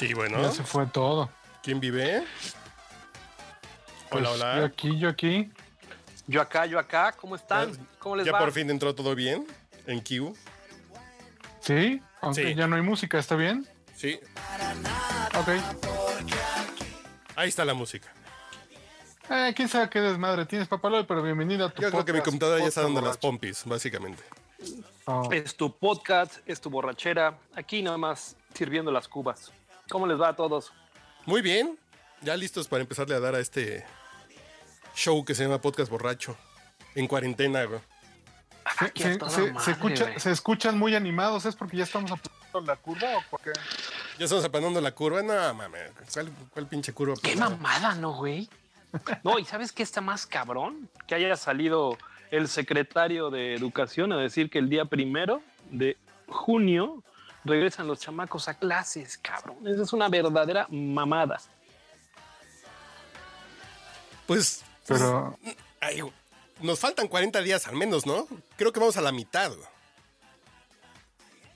Sí, bueno. Ya se fue todo. ¿Quién vive? Hola, Pues, hola. Yo aquí, yo aquí. Yo acá, yo acá, ¿cómo están? Ya- ¿Cómo les ya va? por fin entró todo bien en Q. Sí, aunque Sí. ya no hay música, ¿está bien? Sí, Ok. ahí está la música. Eh, quién sabe qué desmadre tienes, papaloy, pero bienvenido a tu Yo creo que mi podcast, computadora ya está Podcast dando las pompis, básicamente. Oh, Es tu podcast, es tu borrachera. Aquí nada más sirviendo las cubas. ¿Cómo les va a todos? Muy bien, ya listos para empezarle a dar a este show que se llama Podcast Borracho. En cuarentena, güey. se, Aquí a se- toda se- madre, se escucha- güey. se escuchan muy animados, ¿es porque ya estamos apretando la curva o por qué? Ya estamos aplanando la curva. No, mames. ¿Cuál, cuál pinche curva? Qué mamada, ¿no, güey? No, y ¿sabes qué está más cabrón? Que haya salido el secretario de Educación a decir que el día primero de junio regresan los chamacos a clases, cabrón. Esa es una verdadera mamada. Pues, pues, Pero ay, güey, nos faltan 40 días al menos, ¿no? Creo que vamos a la mitad.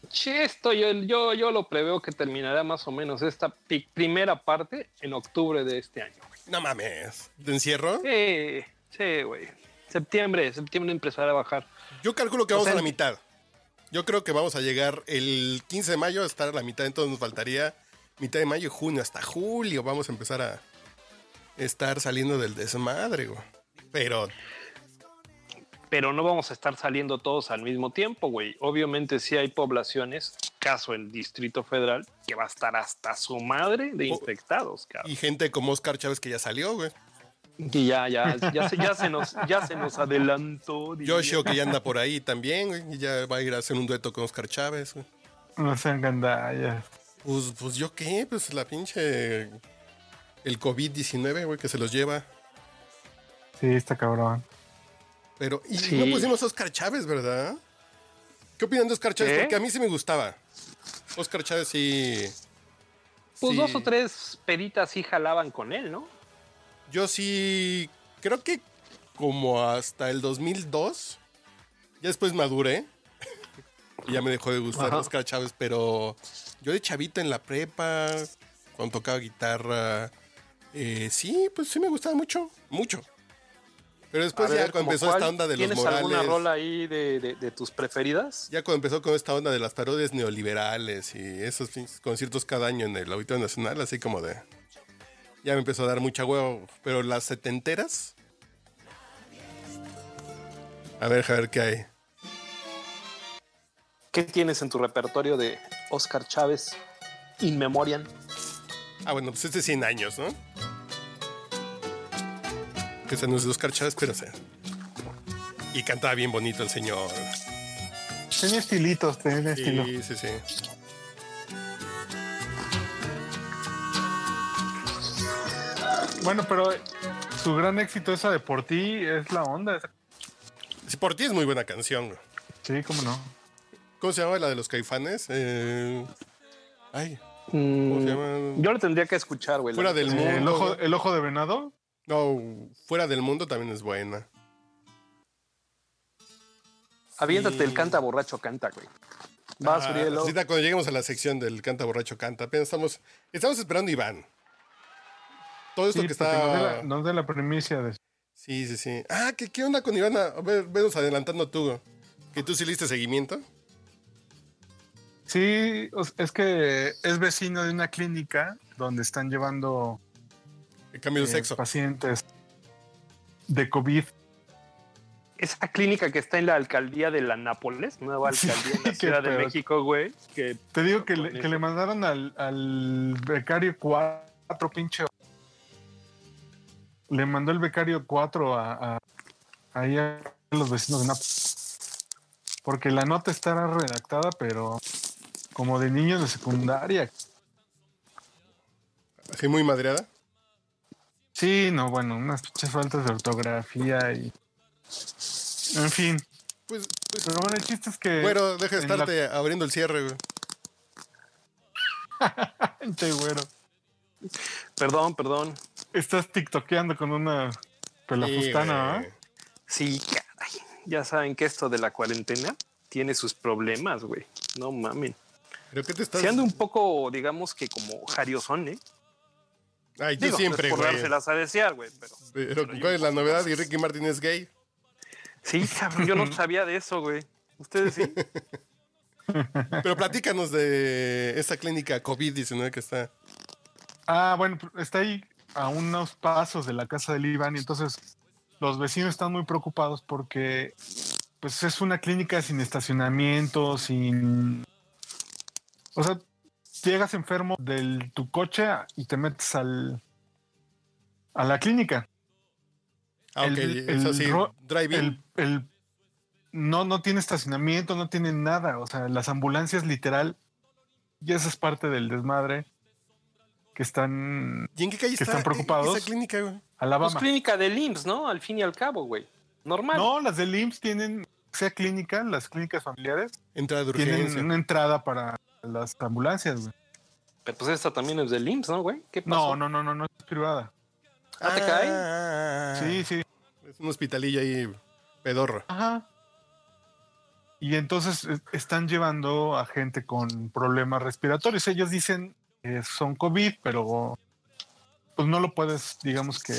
Che, esto yo, yo, yo lo preveo que terminará más o menos esta primera parte en octubre de este año. güey. No mames. ¿De encierro? Sí, sí, güey. Septiembre, septiembre empezará a bajar. Yo calculo que O vamos sea, a la mitad. Yo creo que vamos a llegar el 15 de mayo a estar a la mitad, entonces nos faltaría mitad de mayo junio, hasta julio vamos a empezar a estar saliendo del desmadre, güey. Pero Pero no vamos a estar saliendo todos al mismo tiempo, güey. Obviamente sí hay poblaciones, caso el Distrito Federal, que va a estar hasta su madre de infectados, cabrón. y gente como Oscar Chávez que ya salió, güey. Y ya, ya, ya se, ya se nos, ya se nos adelantó. diría. Yoshio que ya anda por ahí también, güey, y ya va a ir a hacer un dueto con Oscar Chávez, güey. no sean gandallas. Pues, pues yo qué, pues la pinche el COVID-19, güey, que se los lleva. Sí, está cabrón. Pero, y Sí. no pusimos a Oscar Chávez, ¿verdad? ¿Qué opinan de Oscar Chávez? Porque a mí sí me gustaba. Oscar Chávez sí. Pues sí. dos o tres peditas sí jalaban con él, ¿no? Yo sí. Creo que como hasta el 2002. Ya después maduré. y ya me dejó de gustar Ajá. Oscar Chávez, pero yo de chavito en la prepa, cuando tocaba guitarra. eh, sí, pues sí me gustaba mucho. Mucho. Pero después ya cuando ¿como empezó cuál? esta onda de los ¿Tienes morales. alguna rola ahí de, de- de tus preferidas? Ya cuando empezó con esta onda de las parodias neoliberales y esos conciertos cada año en el Auditorio Nacional, así como de. Ya me empezó a dar mucha huevo. Pero las setenteras. A ver, a ver qué hay. ¿Qué tienes en tu repertorio de Oscar Chávez In Memoriam? Ah, bueno, pues este es 100 años, ¿no? Que se nos de Oscar Chávez, pero sé. Y cantaba bien bonito el señor. Tenía estilitos, tenía estilo. Sí, sí, sí. Bueno, pero su gran éxito esa de por ti es la onda. Sí, por ti es muy buena canción. güey. Sí, cómo no. ¿Cómo se llama la de los caifanes? Eh, Ay, ¿cómo Mm, se llama? yo lo tendría que escuchar, güey. Fuera del el, mundo. ojo, el ojo de venado. No, fuera del mundo también es buena. Aviéntate Sí. el canta borracho canta, güey. Vas, Ah, Urielo. ahorita cuando lleguemos a la sección del canta borracho canta, apenas estamos, estamos esperando a Iván. Todo esto Sí, que porque nos está. la, nos dé la primicia de Sí, sí, sí. Ah, ¿qué, qué onda con Iván? A ver, venos adelantando tú. Que tú sí le diste seguimiento. Sí, es que es vecino de una clínica donde están llevando El cambio de eh, sexo. pacientes de COVID. esa clínica que está en la alcaldía de la Nápoles, nueva Sí, alcaldía en la Ciudad de. México, güey. Que Te digo que le, que le mandaron al, al becario 4, pinche. Le mandó el becario 4 a, a- ahí a los vecinos de Nápoles. Porque la nota estará redactada, pero como de niños de secundaria. Así muy madreada. Sí, no, bueno, unas pinches faltas de ortografía y. En fin. Pues, pues Pero bueno, el chiste es que. güero, deja de la- estarte abriendo el cierre, güey. Pinche güero. Perdón, perdón. Estás tiktokeando con una pelafustana, Sí, ¿ah? güey. Sí, caray. Ya saben que esto de la cuarentena tiene sus problemas, güey. No mamen. ¿Pero qué te estás...? Se anda un poco, digamos que como jariosón, ¿eh? Ay, tú Digo, siempre, no es por güey. dárselas a desear, güey, pero... Pero, pero yo ¿cuál es la novedad? ¿Y Ricky Martin es gay? Sí, cabrón, yo no sabía de eso, güey. ¿Ustedes sí? Pero platícanos de esta clínica COVID-19 que está... Ah, bueno, está ahí a unos pasos de la casa del Iván y entonces los vecinos están muy preocupados porque pues es una clínica sin estacionamiento, sin... O sea, llegas enfermo de tu coche y te metes al a la clínica. Ah, ok, El- es el así, ro- drive-in. El, el- no, no tiene estacionamiento, no tiene nada. O sea, las ambulancias literal, y esa es parte del desmadre que están ¿Y en qué calle que está están preocupados. esa clínica, güey? Pues Alabama. clínica del IMSS, ¿no? Al fin y al cabo, güey. Normal. No, las del IMSS tienen, sea clínica, las clínicas familiares, Entrada de tienen urgencia. una entrada para las ambulancias, güey. Pero pues esta también es del IMSS, ¿no, güey? ¿Qué pasó? No, no, no, no, no es privada. ¿Ah, te cae? Ah, Sí, sí. Es un hospitalillo ahí pedorro. Ajá. Y entonces eh, están llevando a gente con problemas respiratorios. Ellos dicen que son COVID, pero pues no lo puedes, digamos que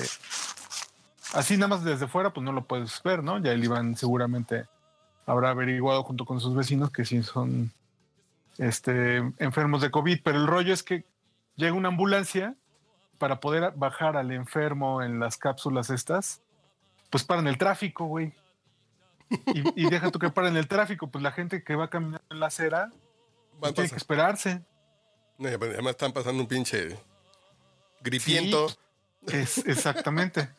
así nada más desde fuera, pues no lo puedes ver, ¿no? Ya el Iván seguramente habrá averiguado junto con sus vecinos que sí son este, enfermos de COVID, pero el rollo es que llega una ambulancia para poder bajar al enfermo en las cápsulas estas, pues paran el tráfico, güey. Y, y deja tú que paren el tráfico, pues la gente que va caminando en la acera pues tiene que esperarse. No, Además están pasando un pinche gripiento. Es, exactamente.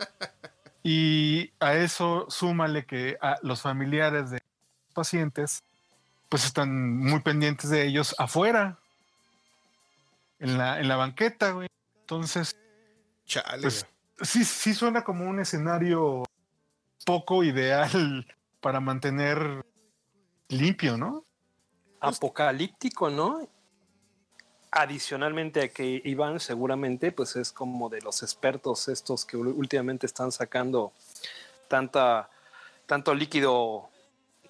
Y a eso súmale que a los familiares de pacientes pues están muy pendientes de ellos afuera, en la, en la banqueta, güey. Entonces, Chale. Pues, sí, sí suena como un escenario poco ideal para mantener limpio, ¿no? Apocalíptico, ¿no? Adicionalmente a que Iván seguramente pues es como de los expertos estos que últimamente están sacando tanta tanto líquido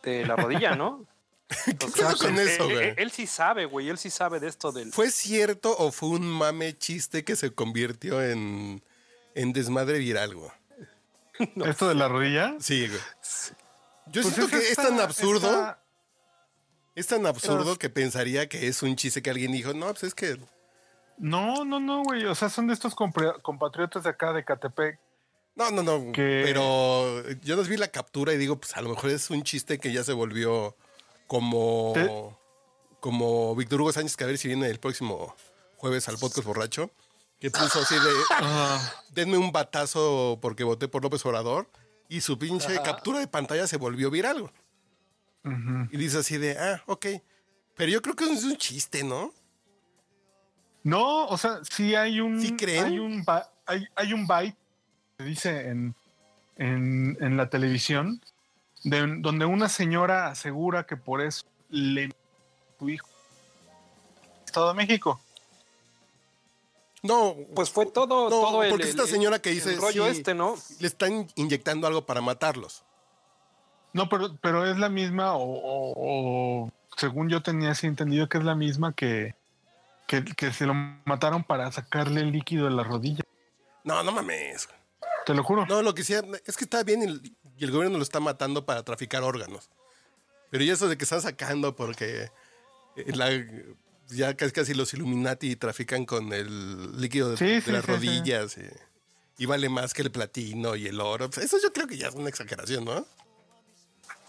de la rodilla, ¿no? ¿Qué pedo con él, eso, él- güey? él- él sí sabe, güey, él sí sabe de esto del ¿Fue cierto o fue un mame chiste que se convirtió en, en desmadre viral, güey? Esto de la rodilla. Sí, güey. Yo Pues siento que es tan absurdo, esta- es tan absurdo Pero- que pensaría que es un chiste que alguien dijo, no, pues es que No, no, no, güey. O sea, son de estos compatriotas de acá de Catepec. No, no, no. Que- Pero yo nos vi la captura y digo, pues a lo mejor es un chiste que ya se volvió como, Te- como Víctor Hugo Sánchez, que a ver si viene el próximo jueves al podcast borracho, que puso así de, Ah, denme un batazo porque voté por López Obrador, y su pinche Ajá. captura de pantalla se volvió viral. Y dice así de, ah, ok. Pero yo creo que es un chiste, ¿no? No, o sea, sí hay un. ¿Sí creen? Hay un, hay, hay un byte, se dice en, en, en la televisión, de- donde una señora asegura que por eso le su hijo. Estado de México. No, pues fue todo No, todo el, porque el- esta señora que dice, el rollo sí. este, ¿no? le están inyectando algo para matarlos. No, pero, pero es la misma, o, o- o según yo tenía así entendido que es la misma que, que, que se lo mataron para sacarle el líquido de la rodilla. No, no mames. Te lo juro. No, lo que sea, es que está bien y, y el gobierno lo está matando para traficar órganos. Pero ya eso de que están sacando porque eh, la- ya casi, casi los Illuminati trafican con el líquido de, Sí, de sí, las sí, rodillas y, y vale más que el platino y el oro. Pues eso yo creo que ya es una exageración, ¿no?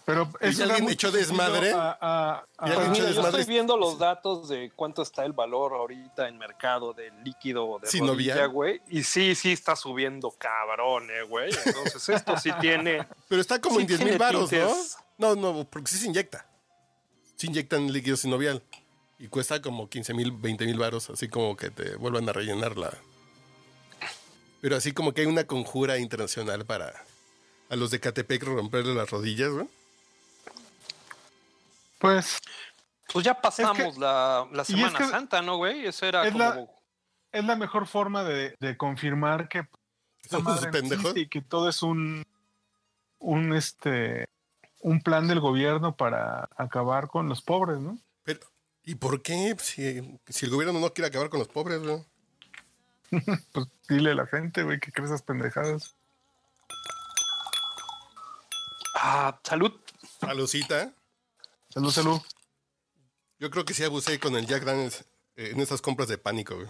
Pero ¿Y eso da alguien echó desmadre? a- a- a- ¿Y alguien Pues echó mira, yo desmadre? estoy viendo los datos de cuánto está el valor ahorita en mercado del líquido de rodilla, güey. Y sí, sí está subiendo cabrón, eh, güey. Entonces esto sí tiene... Pero está como Sí en 10 mil baros, ¿no? No, no, porque sí se inyecta. Se inyectan líquido sinovial. Y cuesta como 15 mil, 20 mil baros, así como que te vuelvan a rellenar la... Pero así como que hay una conjura internacional para a los de Catepec romperle las rodillas, ¿no? Pues Pues ya pasamos la, la es Semana que- Santa, ¿no, güey? Eso era es como... la- es la mejor forma de, de confirmar que no y que todo es un un este un plan del gobierno para acabar con los pobres, ¿no? Pero, ¿y por qué? Si, si el gobierno no quiere acabar con los pobres, ¿no? Pues dile a la gente, güey, que crees esas pendejadas. Ah, salud. Salucita. Salud, salud. Yo creo que sí abusé con el Jack Daniels eh, en esas compras de pánico, güey.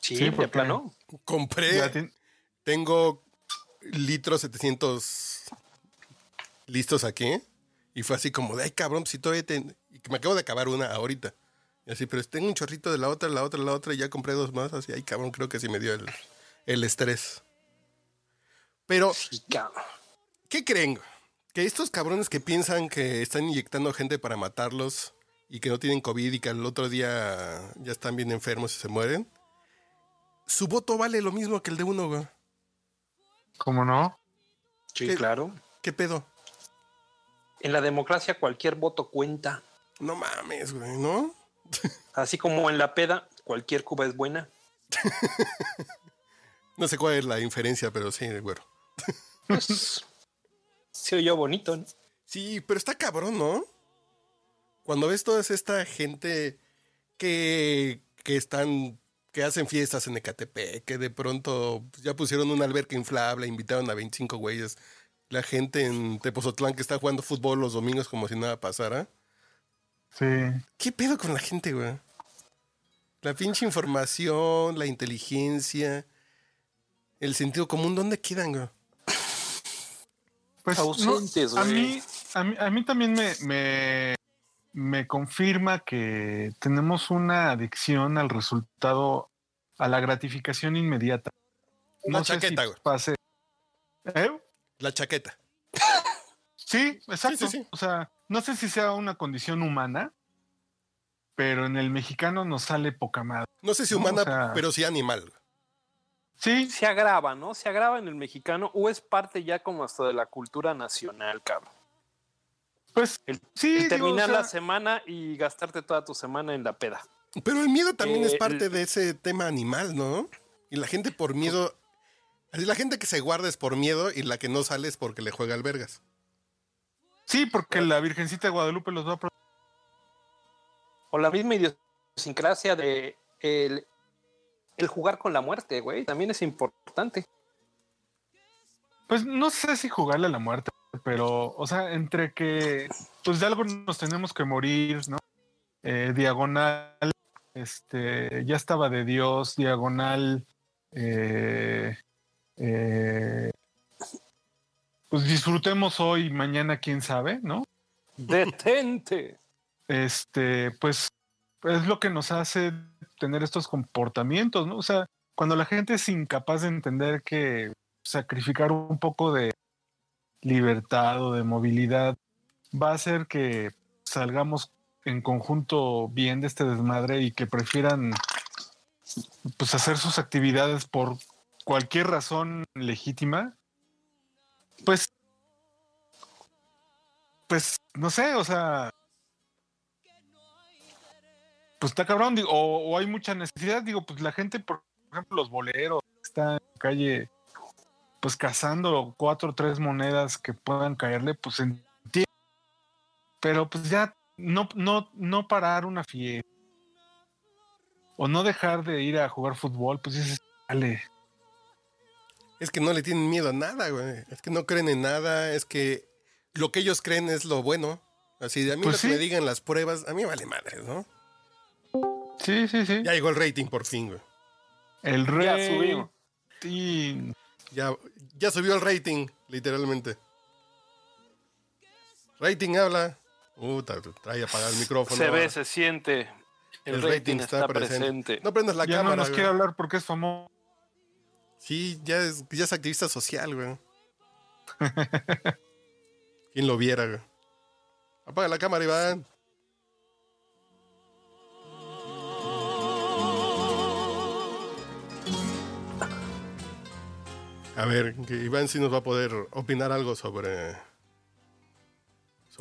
Sí, Sí, de porque- plano. Compré, tengo litros 700 listos aquí. Y fue así como de, ay, cabrón, si todavía te... y que me acabo de acabar una ahorita. Y así, pero tengo un chorrito de la otra, la otra, la otra, y ya compré dos más. Así, ay, cabrón, creo que sí me dio el, el estrés. Pero, Sí. ¿qué creen? Que estos cabrones que piensan que están inyectando gente para matarlos y que no tienen COVID y que al otro día ya están bien enfermos y se mueren, su voto vale lo mismo que el de uno, güey. ¿Cómo no? Sí, ¿Qué? claro. ¿Qué pedo? En la democracia cualquier voto cuenta. No mames, güey, ¿no? Así como en la peda, cualquier cuba es buena. No sé cuál es la inferencia, pero sí, güero. Pues, se oyó bonito, ¿no? Sí, pero está cabrón, ¿no? Cuando ves toda esta gente que, que están, que hacen fiestas en Ecatepec, que de pronto pues, ya pusieron una alberca inflable, invitaron a 25 güeyes. La gente en Tepozotlán que está jugando fútbol los domingos como si nada pasara. Sí. ¿Qué pedo con la gente, güey? La pinche información, la inteligencia, el sentido común, ¿dónde quedan, güey? Pues no, a, mí, a, mí, a mí también me, me, me confirma que tenemos una adicción al resultado, a la gratificación inmediata. La sé chaqueta, si güey. pase. ¿Eh? La chaqueta. Sí, exacto. sí, sí. O sea, no sé si sea una condición humana, pero en el mexicano nos sale poca madre. No sé si No, humana, o sea- pero sí animal. Sí, Se agrava, ¿no? Se agrava en el mexicano o es parte ya como hasta de la cultura nacional, cabrón. pues El, sí. el digo, terminar o sea, la semana y gastarte toda tu semana en la peda. Pero el miedo también Eh, es parte el- de ese tema animal, ¿no? Y la gente por miedo. Así la gente que se guarda es por miedo y la que no sale es porque le juega al vergas. Sí, porque la Virgencita de Guadalupe los va a O la misma idiosincrasia de el, el jugar con la muerte, güey. También es importante. Pues no sé si jugarle a la muerte, pero, o sea, entre que, pues de algo nos tenemos que morir, ¿no? Eh, diagonal, este, ya estaba de Dios, diagonal, eh, eh, pues disfrutemos hoy, mañana, quién sabe, ¿no? Detente. Este, pues es lo que nos hace tener estos comportamientos, ¿no? O sea, cuando la gente es incapaz de entender que sacrificar un poco de libertad o de movilidad va a hacer que salgamos en conjunto bien de este desmadre y que prefieran pues hacer sus actividades por cualquier razón legítima, pues pues no sé, o sea, pues está cabrón, digo, o, o hay mucha necesidad, digo, pues la gente, por ejemplo, los boleros están en la calle, pues cazando cuatro o tres monedas que puedan caerle, pues entiendo. Pero pues ya no, no, no parar una fiesta o no dejar de ir a jugar fútbol, pues dices, dale. Es que no le tienen miedo a nada, güey. Es que no creen en nada. Es que lo que ellos creen es lo bueno. Así de a mí Pues lo que me digan las pruebas, a mí vale madre, ¿no? Sí, sí, sí. Ya llegó el rating por fin, güey. El Ya subimos. Sí. Ya, ya subió el rating, literalmente. Rating habla. Puta, trae apagado el micrófono. Se ve, se siente. El, rating, está, presente. No prendas la ya cámara. no nos güey. quiere hablar porque es famoso. Sí, ya es, ya es activista social, güey. ¿Quién lo viera, güey? Apaga la cámara, Iván. A ver, que Iván sí nos va a poder opinar algo sobre.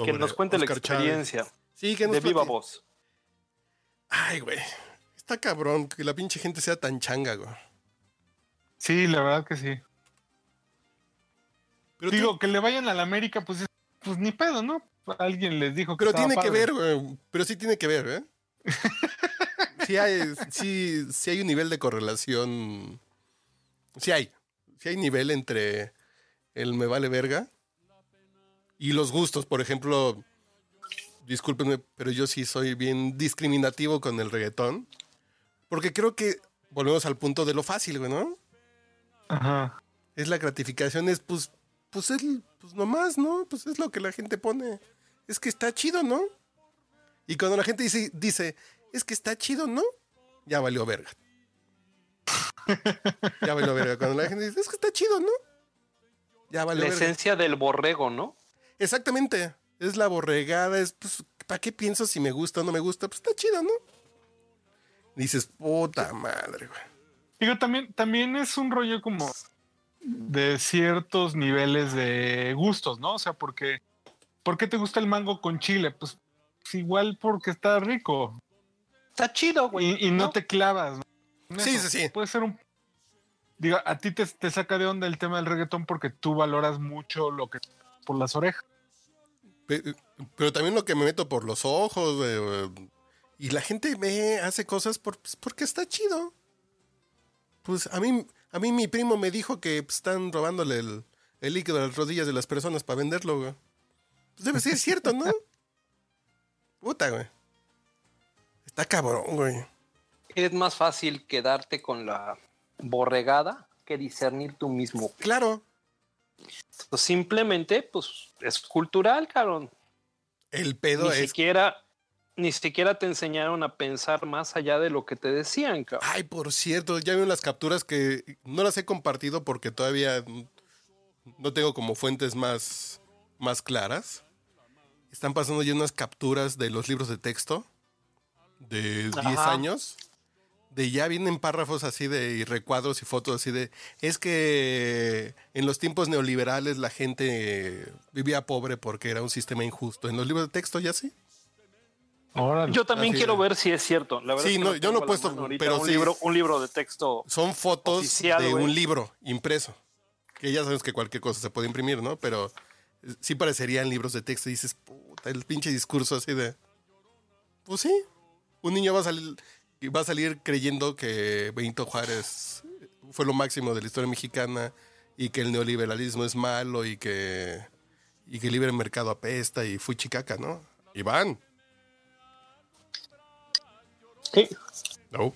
Que nos cuente la Chávez. experiencia Sí, que nos de viva voz. Ay, güey. Está cabrón que la pinche gente sea tan changa, güey. Sí, la verdad que sí. Pero tú- Digo, que le vayan a la América, pues, es- pues ni pedo, ¿no? Alguien les dijo que Pero tiene que ver, güey. Pero sí tiene que ver, ¿eh? Sí hay, sí, sí hay un nivel de correlación. Sí hay. Sí hay nivel entre el me vale verga y los gustos. Por ejemplo, discúlpenme, pero yo sí soy bien discriminativo con el reggaetón. Porque creo que volvemos al punto de lo fácil, güey, ¿no? Ajá. Es la gratificación, es pues, pues es pues nomás, ¿no? Pues es lo que la gente pone. Es que está chido, ¿no? Y cuando la gente dice, dice, es que está chido, ¿no? Ya valió verga. Ya valió verga. Cuando la gente dice, es que está chido, ¿no? Ya valió La verga. esencia del borrego, ¿no? Exactamente. Es la borregada, es pues, ¿para qué pienso si me gusta o no me gusta? Pues está chido, ¿no? Dices, puta madre, güey. Digo, también, también es un rollo como de ciertos niveles de gustos, ¿no? O sea, porque ¿por qué te gusta el mango con chile? Pues, pues igual porque está rico Está chido, güey. y, y no, te clavas. ¿no? Sí, sí, sí. Puede ser un... Digo, a ti te, te saca de onda el tema del reggaetón porque tú valoras mucho lo que por las orejas. Pe- Pero también lo que me meto por los ojos, güey, güey. Y la gente ve, hace cosas por, pues, porque está chido. Pues a mí, a mí mi primo me dijo que pues, están robándole el, el líquido a las rodillas de las personas para venderlo, güey. Pues debe ser cierto, ¿no? Puta, güey. Está cabrón, güey. Es más fácil quedarte con la borregada que discernir tú mismo. Claro, Pues simplemente, pues, es cultural, cabrón. el pedo Ni es. siquiera, ni siquiera te enseñaron a pensar más allá de lo que te decían, cabrón. Ay, por cierto, ya vieron las capturas que no las he compartido porque todavía no tengo como fuentes más, más claras. Están pasando ya unas capturas de los libros de texto de 10 Ajá. años. De ya vienen párrafos así de y recuadros y fotos así de. Es que en los tiempos neoliberales la gente vivía pobre porque era un sistema injusto. En los libros de texto ya sí. Órale. Yo también Así quiero ver si es cierto. La verdad Sí, es que no, yo no he puesto, pero un sí. libro, un libro de texto. Son fotos Oficial, de un libro impreso. Que ya sabes que cualquier cosa se puede imprimir, ¿no? Pero sí parecerían libros de texto y dices, puta, el pinche discurso así de. Pues sí. Un niño va a salir, va a salir creyendo que Benito Juárez fue lo máximo de la historia mexicana y que el neoliberalismo es malo y que. y que el libre mercado apesta y fui chicaca, ¿no? Iván. ¿Qué? No.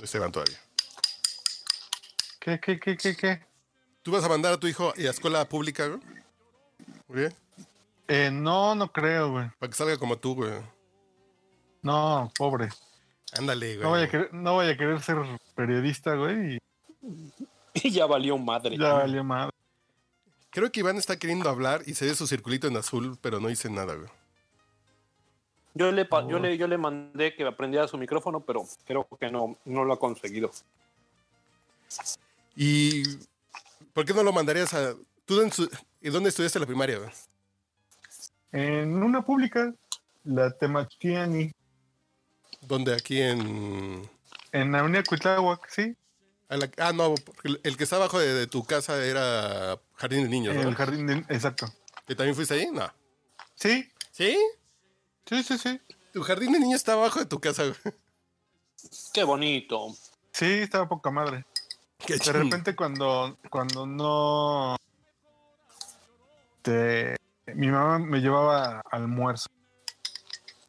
No se van todavía. ¿Qué, qué, qué, qué, qué? ¿Tú vas a mandar a tu hijo a escuela pública, güey? Muy bien. Eh, no, no creo, güey. Para que salga como tú, güey. No, pobre. Ándale, güey. No vaya, a querer, no vaya a querer ser periodista, güey. Y Y ya valió madre. ya valió madre. Creo que Iván está queriendo hablar y se ve su circulito en azul, pero no dice nada, güey. Yo le, pa- Oh. yo, le, yo le mandé que aprendiera su micrófono, pero creo que no, no lo ha conseguido. ¿Y por qué no lo mandarías a... ¿Tú en su- ¿y dónde estudiaste la primaria, güey? En una pública, la Temachiani, ¿Dónde? Aquí en... en la Avenida Cuitláhuac, sí. la- Ah, no, porque el- que está abajo de, de tu casa era Jardín de Niños, En ¿no? el jardín, de- exacto. ¿Que también fuiste ahí? No. Sí, ¿Sí? sí, sí, sí. Tu Jardín de Niños está abajo de tu casa, güey. Qué bonito. Sí, estaba poca madre. Qué De repente cuando, cuando no... Te, mi mamá me llevaba almuerzo.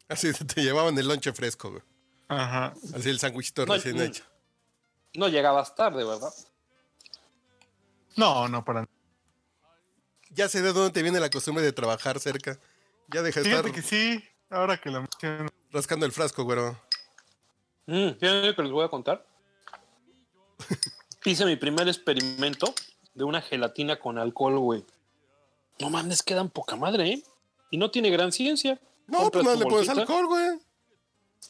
Así te llevaban el lonche fresco, güey. Ajá. Así el sándwichito No, recién mm. hecho. No llegabas tarde, ¿verdad? No, no, para Ya sé de dónde te viene la costumbre de trabajar cerca Ya deja de estar Fíjate que sí, ahora que la menciono. rascando el frasco, güero. Mm, ¿Tienen que les voy a contar? Hice mi primer experimento de una gelatina con alcohol, güey. No mames, quedan poca madre, ¿eh? Y no tiene gran ciencia. No, Compras pues no le pones alcohol, güey.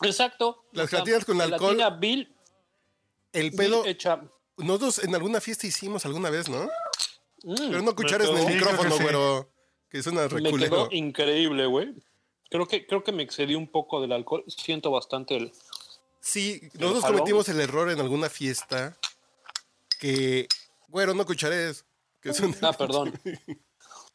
Exacto. Las gelatinas con alcohol. gelatina Bill, El Bill pedo, hecha. nosotros en alguna fiesta hicimos alguna vez, ¿no? Mm, Pero no cuchares en me el Sí, que micrófono, sí. güero. Que suena me reculero. quedó increíble, güey. Creo que, creo que me excedí un poco del alcohol. Siento bastante el. Sí, nosotros jalón. cometimos el error en alguna fiesta que, güero, no cuchares. Que es Ah, perdón.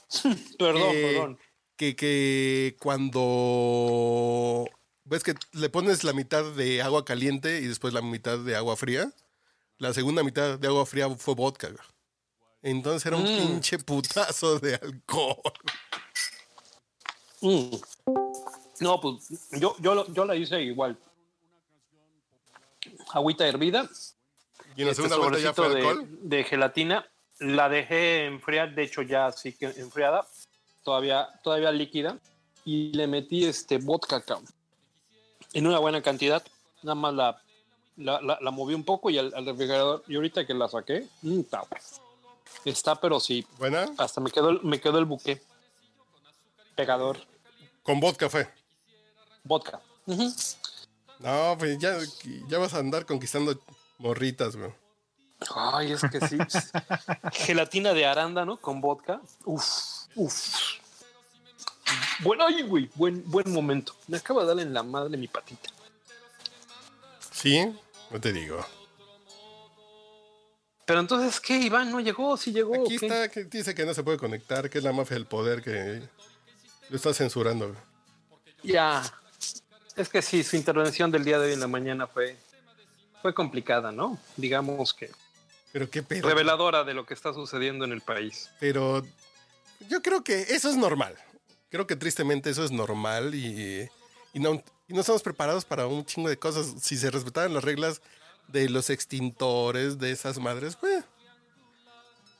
perdón, que- perdón. que, que cuando ves que le pones la mitad de agua caliente y después la mitad de agua fría, la segunda mitad de agua fría fue vodka. Entonces era un Mm. pinche putazo de alcohol. Mm. No, pues yo, yo, yo la hice igual. Agüita hervida, Y en la este segunda vuelta ya fue alcohol. de, de gelatina. La dejé enfriar, de hecho ya así que enfriada, todavía, todavía líquida. Y le metí este vodka cabrón, en una buena cantidad. Nada más la, la, la- la moví un poco y al, al refrigerador. Y ahorita que la saqué, mm, está, está, pero sí, Buena. hasta me quedó, me quedó el buque. Pegador, Con vodka fue. vodka. No, pues ya, ya vas a andar conquistando morritas, güey. Ay, es que sí. Gelatina de arándano con vodka. Uf, uf. Bueno, ay, güey, buen, buen momento. Me acaba de darle en la madre mi patita. Sí, no te digo. Pero entonces, ¿qué? Iván no llegó, sí llegó. Aquí está, que dice que no se puede conectar, que es la mafia del poder que lo está censurando. Ya. Es que sí, su intervención del día de hoy en la mañana fue, fue complicada, ¿no? Digamos que Pero qué pedo. reveladora de lo que está sucediendo en el país. Pero yo creo que eso es normal. Creo que tristemente eso es normal y, y no, y no estamos preparados para un chingo de cosas. Si se respetaran las reglas de los extintores, de esas madres, pues.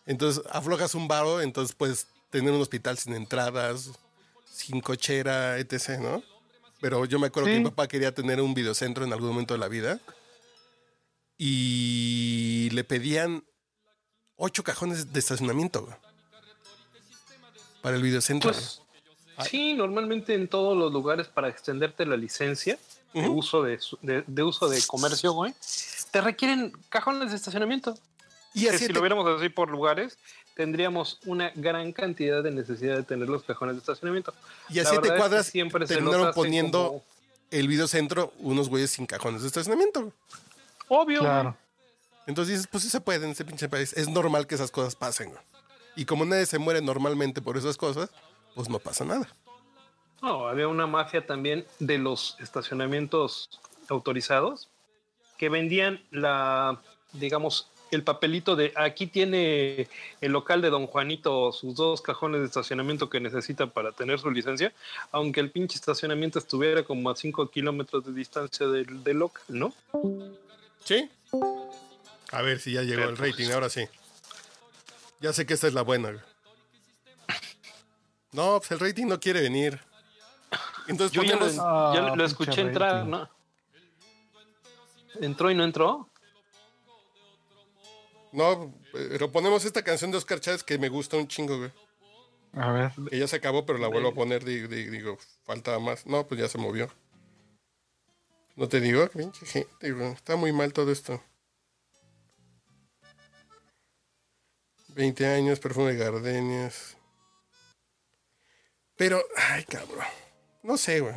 Entonces aflojas un varo, entonces puedes tener un hospital sin entradas, sin cochera, etc., ¿no? Pero yo me acuerdo que mi papá quería tener un videocentro en algún momento de la vida y le pedían ocho cajones de estacionamiento para el videocentro. Pues sí, normalmente en todos los lugares para extenderte la licencia de, uso de, su- de- de uso de comercio, güey, te requieren cajones de estacionamiento. y Que así si te- lo viéramos así por lugares, tendríamos una gran cantidad de necesidad de tener los cajones de estacionamiento. y a siete verdad es que cuadras siempre terminaron poniendo como- el videocentro unos güeyes sin cajones de estacionamiento. Obvio. Claro. Entonces dices, pues sí se puede en ese pinche país. Es normal que esas cosas pasen. güey. Y como nadie se muere normalmente por esas cosas, pues no pasa nada. No, había una mafia también de los estacionamientos autorizados que vendían la, digamos, el papelito de aquí tiene el local de Don Juanito sus dos cajones de estacionamiento que necesita para tener su licencia, aunque el pinche estacionamiento estuviera como a 5 kilómetros de distancia del, del local, ¿no? ¿Sí? A ver si ya llegó el rating, ahora sí. Ya sé que esta es la buena. No, pues el rating no quiere venir. Entonces Yo ya lo. Ah, ya lo pinche escuché entrar, rating. ¿no? ¿Entró y no entró? No, pero ponemos esta canción de Oscar Chávez que me gusta un chingo, güey. A ver. Que ya se acabó, pero la vuelvo a poner. di- di- Digo, falta más. No, pues ya se movió. No te digo, pinche gente, güey. Está muy mal todo esto. 20 años, perfume de gardenias. Pero, ay, cabrón. No sé, güey.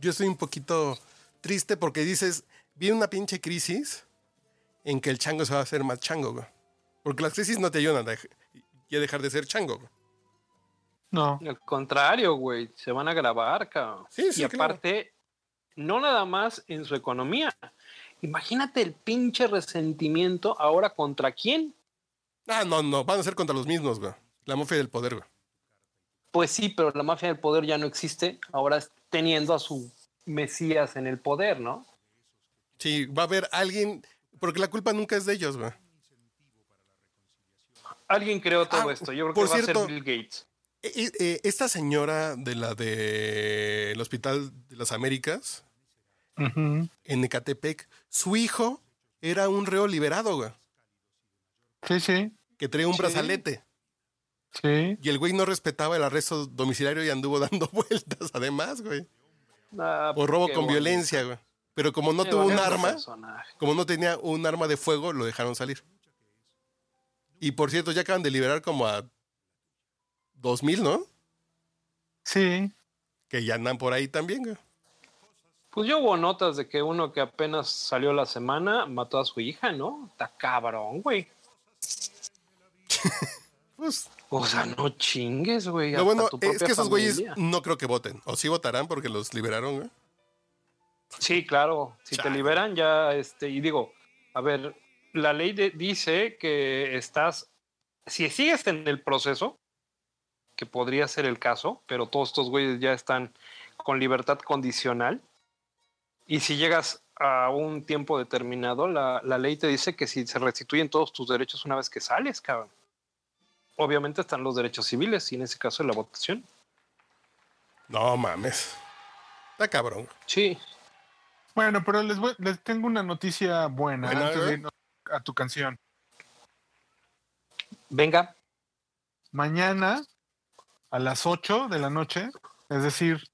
Yo estoy un poquito triste porque dices, viene una pinche crisis en que el chango se va a hacer más chango, güey. Porque las crisis no te ayudan a, dej- y a dejar de ser chango, güey. No. Al contrario, güey, se van a grabar, cabrón. Sí, sí, y claro. aparte, no nada más en su economía. Imagínate el pinche resentimiento ahora contra quién. Ah, no, no, van a ser contra los mismos, güey. La mafia del poder, güey. Pues sí, pero la mafia del poder ya no existe, ahora es teniendo a su Mesías en el poder, ¿no? Sí, va a haber alguien, porque la culpa nunca es de ellos, güey. Alguien creó todo Ah, esto, yo creo por que va a ser Bill Gates. eh, eh, esta señora de la del Hospital de las Américas, en Ecatepec, su hijo era un reo liberado, güey, Sí, sí, que traía un Sí. brazalete. Sí. Y el güey no respetaba el arresto domiciliario y anduvo dando vueltas, además, güey. Ah, Por robo con violencia, güey. Pero como no Qué tuvo un arma, personaje. como no tenía un arma de fuego, lo dejaron salir. Y por cierto, ya acaban de liberar como a 2000, ¿no? Sí, Que ya andan por ahí también, güey. Pues yo hubo notas de que uno que apenas salió la semana mató a su hija, ¿no? Está cabrón, güey. Pues, O sea, no chingues, güey. hasta bueno es que esos güeyes no creo que voten. O sí votarán porque los liberaron, güey. Sí, claro. Si Chale. te liberan ya, este, y digo, a ver, la ley de- dice que estás, si sigues en el proceso, que podría ser el caso, pero todos estos güeyes ya están con libertad condicional, y si llegas a un tiempo determinado, la, la ley te dice que si se restituyen todos tus derechos una vez que sales, cabrón. Obviamente están los derechos civiles, y en ese caso la votación. No mames. Está cabrón. Sí, Bueno, pero les, voy- les tengo una noticia buena Buena, antes de irnos a tu canción. venga, Mañana a las 8 de la noche, es decir,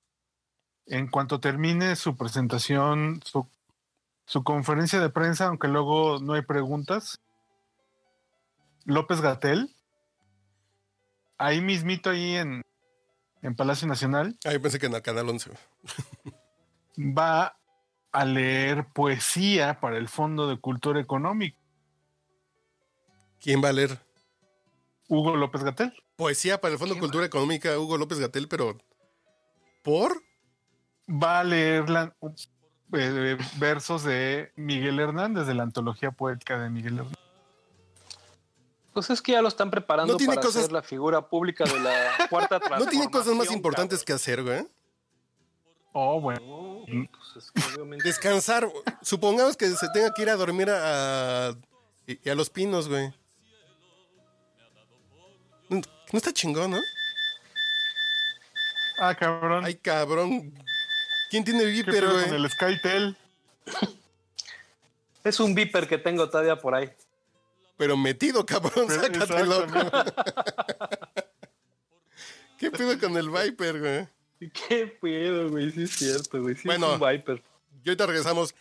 en cuanto termine su presentación, su, su conferencia de prensa, aunque luego no hay preguntas, López Gatel, ahí mismito, ahí en, en Palacio Nacional, Ah, yo pensé que en el Canal 11. güey. va a leer poesía para el Fondo de Cultura Económica. ¿Quién va a leer? Hugo López Gatel. Poesía para el Fondo de ¿Qué Cultura Económica, Hugo López Gatel, pero. ¿Por? va a leer la- eh, versos de Miguel Hernández, de la antología poética de Miguel Hernández. Pues es que ya lo están preparando No tiene para cosas- ser la figura pública de la cuarta ¿No tiene cosas más transformación, importantes que hacer, güey? Oh, bueno. pues es que obviamente- Descansar. Supongamos que se tenga que ir a dormir a, a- a los pinos, güey. No, no está chingón, ¿no? Ah, cabrón. Ay, cabrón. ¿Quién tiene ¿Qué Viper, güey? el Skytel? Es un viper que tengo todavía por ahí. Pero metido, cabrón. Pero- Sácatelo. ¿Qué pedo con el Viper, güey? ¿Qué pedo, güey? Sí es cierto, güey. Sí Bueno. es un viper. Y ahorita regresamos.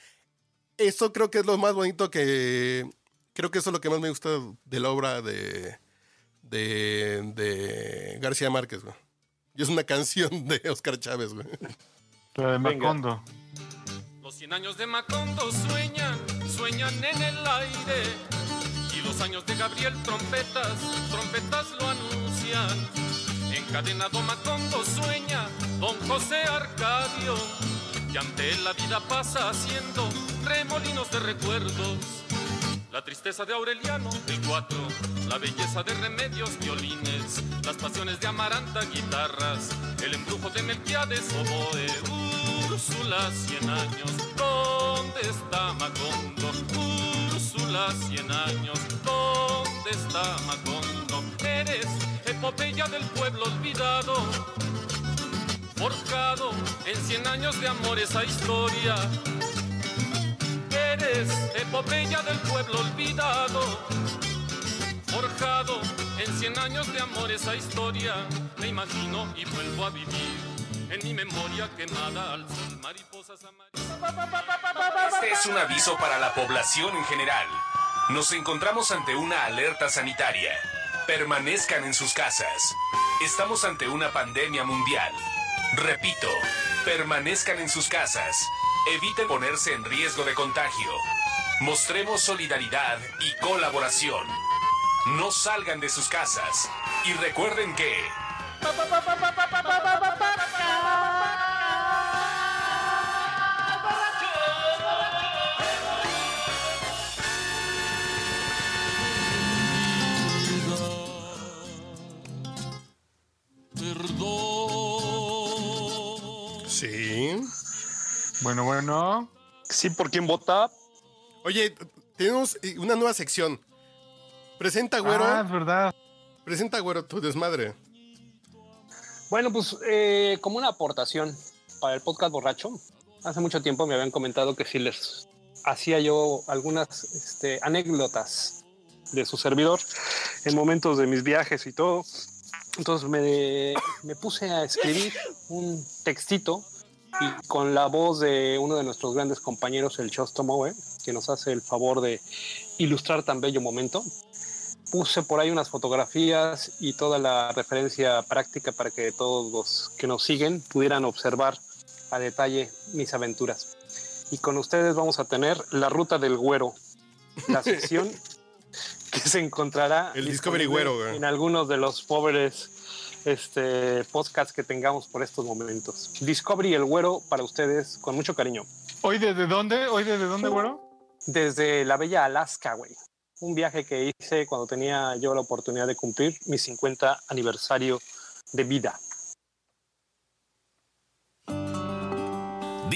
Esto creo que es lo más bonito que. Creo que eso es lo que más me gusta de la obra de. de. de García Márquez, güey. Y es una canción de Oscar Chávez, güey. La de Venga. Macondo. Los 100 años de Macondo sueñan, sueñan en el aire. Los años de Gabriel trompetas, trompetas lo anuncian. Encadenado Macondo sueña, don José Arcadio. Y ante él la vida pasa haciendo remolinos de recuerdos. La tristeza de Aureliano, el 4, la belleza de Remedios, violines, las pasiones de Amaranta, guitarras, el embrujo de Melquiades, oboe, Úrsula, 100 años, ¿dónde está Macondo? 100 años, ¿dónde está Macondo? Eres epopeya del pueblo olvidado, forjado en 100 años de amor esa historia. Eres epopeya del pueblo olvidado, forjado en cien años de amor esa historia. Me imagino y vuelvo a vivir en mi memoria quemada al sol, mariposas amarillas. Este es un aviso para la población en general. Nos encontramos ante una alerta sanitaria. Permanezcan en sus casas. Estamos ante una pandemia mundial. Repito, permanezcan en sus casas. Eviten ponerse en riesgo de contagio. Mostremos solidaridad y colaboración. No salgan de sus casas. Y recuerden que... Bueno, bueno. Sí, ¿por quién vota? Oye, tenemos una nueva sección. Presenta, güero. Ah, es verdad. Presenta, güero, tu desmadre. Bueno, pues eh, como una aportación para el podcast borracho, hace mucho tiempo me habían comentado que si les hacía yo algunas este, anécdotas de su servidor en momentos de mis viajes y todo. Entonces me, me puse a escribir un textito y con la voz de uno de nuestros grandes compañeros, el Chosto Moe, que nos hace el favor de ilustrar tan bello momento. Puse por ahí unas fotografías y toda la referencia práctica para que todos los que nos siguen pudieran observar a detalle mis aventuras. Y con ustedes vamos a tener la ruta del güero, la sección que se encontrará El Discovery Güero, en algunos de los pobres este, podcasts que tengamos por estos momentos. Discovery el güero para ustedes con mucho cariño. ¿Hoy desde dónde? ¿Hoy desde dónde, güero? Desde la bella Alaska, güey. Un viaje que hice cuando tenía yo la oportunidad de cumplir mi 50 aniversario de vida.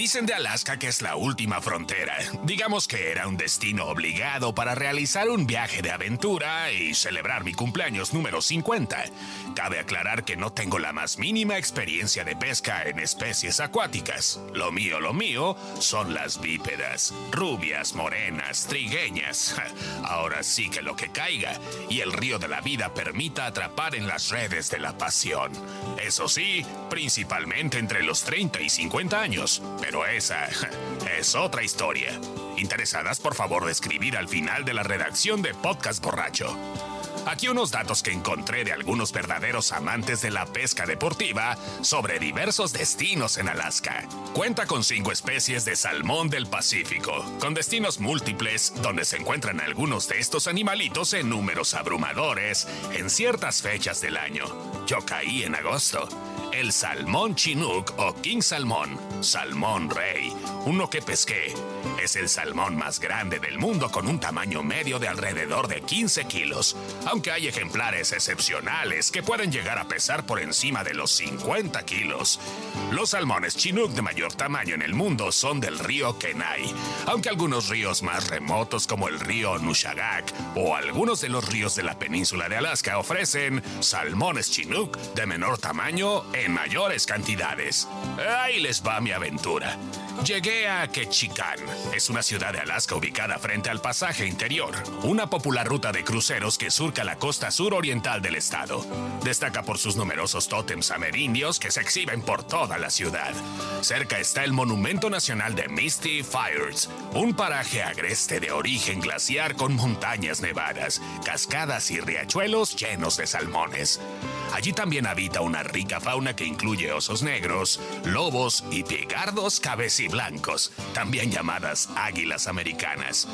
Dicen de Alaska que es la última frontera. Digamos que era un destino obligado para realizar un viaje de aventura y celebrar mi cumpleaños número 50. Cabe aclarar que no tengo la más mínima experiencia de pesca en especies acuáticas. Lo mío, lo mío son las bípedas. Rubias, morenas, trigueñas. Ahora sí que lo que caiga y el río de la vida permita atrapar en las redes de la pasión. Eso sí, principalmente entre los 30 y 50 años. Pero esa es otra historia. Interesadas, por favor, de escribir al final de la redacción de Podcast Borracho. Aquí unos datos que encontré de algunos verdaderos amantes de la pesca deportiva sobre diversos destinos en Alaska. Cuenta con cinco especies de salmón del Pacífico, con destinos múltiples donde se encuentran algunos de estos animalitos en números abrumadores en ciertas fechas del año. Yo caí en agosto. El salmón chinook o king salmón, salmón rey, uno que pesqué. Es el salmón más grande del mundo con un tamaño medio de alrededor de 15 kilos, aunque hay ejemplares excepcionales que pueden llegar a pesar por encima de los 50 kilos. Los salmones chinook de mayor tamaño en el mundo son del río Kenai, aunque algunos ríos más remotos como el río Nushagak o algunos de los ríos de la península de Alaska ofrecen salmones chinook de menor tamaño en mayores cantidades. Ahí les va mi aventura. Llegué a Ketchikan. Es una ciudad de Alaska ubicada frente al pasaje interior, una popular ruta de cruceros que surca la costa suroriental del estado. Destaca por sus numerosos tótems amerindios que se exhiben por toda la ciudad. Cerca está el Monumento Nacional de Misty Fires, un paraje agreste de origen glaciar con montañas nevadas, cascadas y riachuelos llenos de salmones. Allí también habita una rica fauna que incluye osos negros, lobos y pigardos cabeciblancos, también llamadas águilas americanas.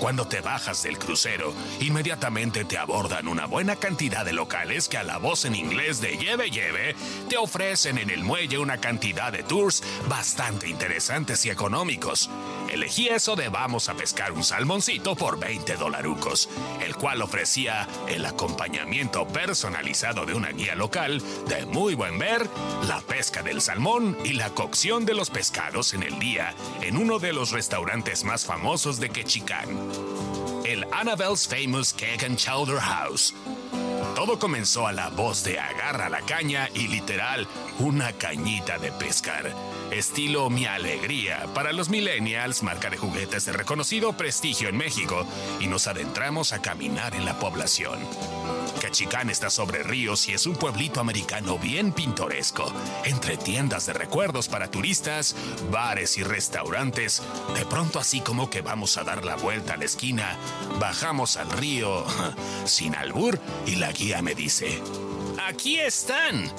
Cuando te bajas del crucero, inmediatamente te abordan una buena cantidad de locales que a la voz en inglés de lleve lleve te ofrecen en el muelle una cantidad de tours bastante interesantes y económicos. Elegí eso de vamos a pescar un salmoncito por 20 dolarucos, el cual ofrecía el acompañamiento personalizado de una guía local de muy buen ver, la pesca del salmón y la cocción de los pescados en el día en uno de los restaurantes más famosos de Ketchikan, el Annabelle's Famous Cake and Chowder House. Todo comenzó a la voz de agarra la caña y literal una cañita de pescar. Estilo Mi Alegría para los millennials, marca de juguetes de reconocido prestigio en México, y nos adentramos a caminar en la población. Cachicán está sobre ríos y es un pueblito americano bien pintoresco, entre tiendas de recuerdos para turistas, bares y restaurantes. De pronto así como que vamos a dar la vuelta a la esquina, bajamos al río sin albur y la guía me dice, aquí están.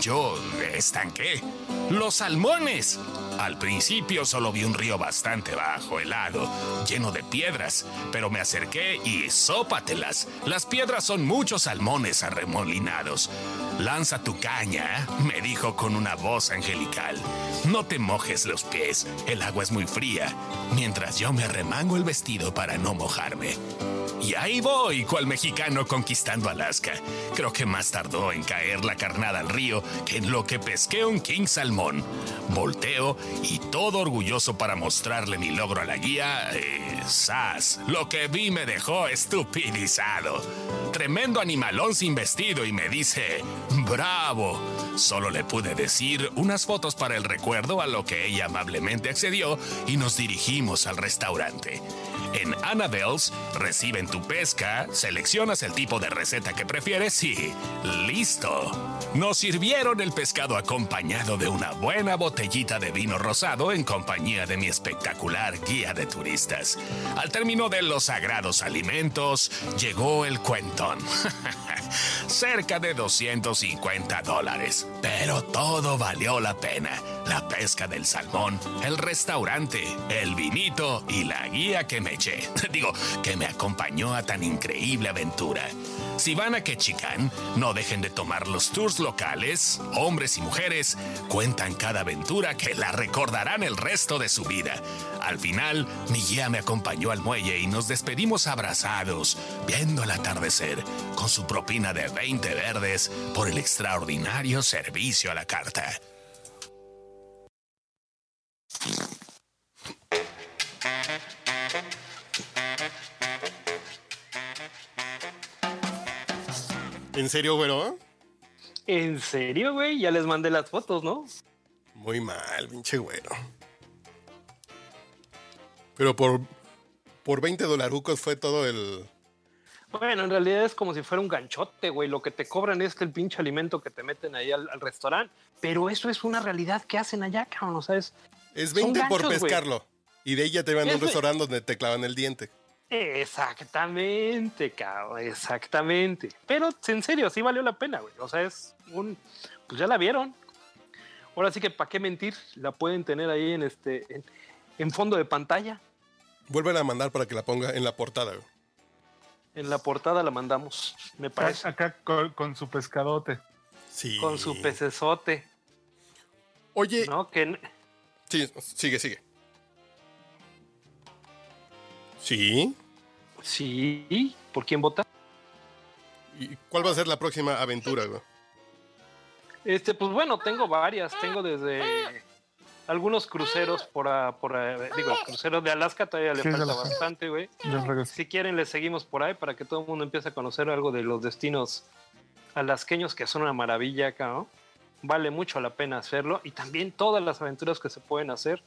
Yo, ¿están qué? Los salmones. Al principio solo vi un río bastante bajo, helado, lleno de piedras, pero me acerqué y sópatelas. Las piedras son muchos salmones arremolinados. Lanza tu caña, me dijo con una voz angelical. No te mojes los pies, el agua es muy fría, mientras yo me arremango el vestido para no mojarme. Y ahí voy, cual mexicano conquistando Alaska. Creo que más tardó en caer la carnada al río que en lo que pesqué un king salmón. Volteo y todo orgulloso para mostrarle mi logro a la guía. Eh, ¡Sas! Lo que vi me dejó estupidizado. Tremendo animalón sin vestido y me dice, ¡Bravo! Solo le pude decir unas fotos para el recuerdo a lo que ella amablemente accedió y nos dirigimos al restaurante. En Annabelle's reciben tu pesca, seleccionas el tipo de receta que prefieres y listo. Nos sirvieron el pescado acompañado de una buena botellita de vino rosado en compañía de mi espectacular guía de turistas. Al término de los sagrados alimentos, llegó el cuentón. Cerca de 250 dólares. Pero todo valió la pena. La pesca del salmón, el restaurante, el vinito y la guía que me eché. Digo, que me acompañó a tan increíble aventura. Si van a Quechicán, no dejen de tomar los tours locales. Hombres y mujeres cuentan cada aventura que la recordarán el resto de su vida. Al final, mi guía me acompañó al muelle y nos despedimos abrazados, viendo el atardecer, con su propina de 20 verdes por el extraordinario servicio a la carta. ¿En serio, güero? ¿En serio, güey? Ya les mandé las fotos, ¿no? Muy mal, pinche güero. Pero por, por 20 dolarucos fue todo el... Bueno, en realidad es como si fuera un ganchote, güey. Lo que te cobran es el pinche alimento que te meten ahí al, al restaurante. Pero eso es una realidad que hacen allá, cabrón. O sea, es, Es Son 20 por ganchos, pescarlo. Y de ella te van a un restaurante donde te clavan el diente. Exactamente, cabrón, exactamente. Pero en serio, sí valió la pena, güey. O sea, es un. Pues ya la vieron. Ahora sí que, ¿para qué mentir? La pueden tener ahí en este. En, en fondo de pantalla. Vuelven a mandar para que la ponga en la portada. güey. En la portada la mandamos, me parece. Acá con, con su pescadote. Sí. Con su pecesote, Oye, ¿no? Que sí, sigue, sigue. Sí. sí, ¿por quién vota? ¿Y cuál va a ser la próxima aventura, güey? Este, pues bueno, tengo varias. Tengo desde algunos cruceros por, a- por a- digo, el crucero de Alaska todavía le Sí, falta bastante, güey. Si quieren, les seguimos por ahí para que todo el mundo empiece a conocer algo de los destinos alasqueños que son una maravilla acá, ¿no? Vale mucho la pena hacerlo y también todas las aventuras que se pueden hacer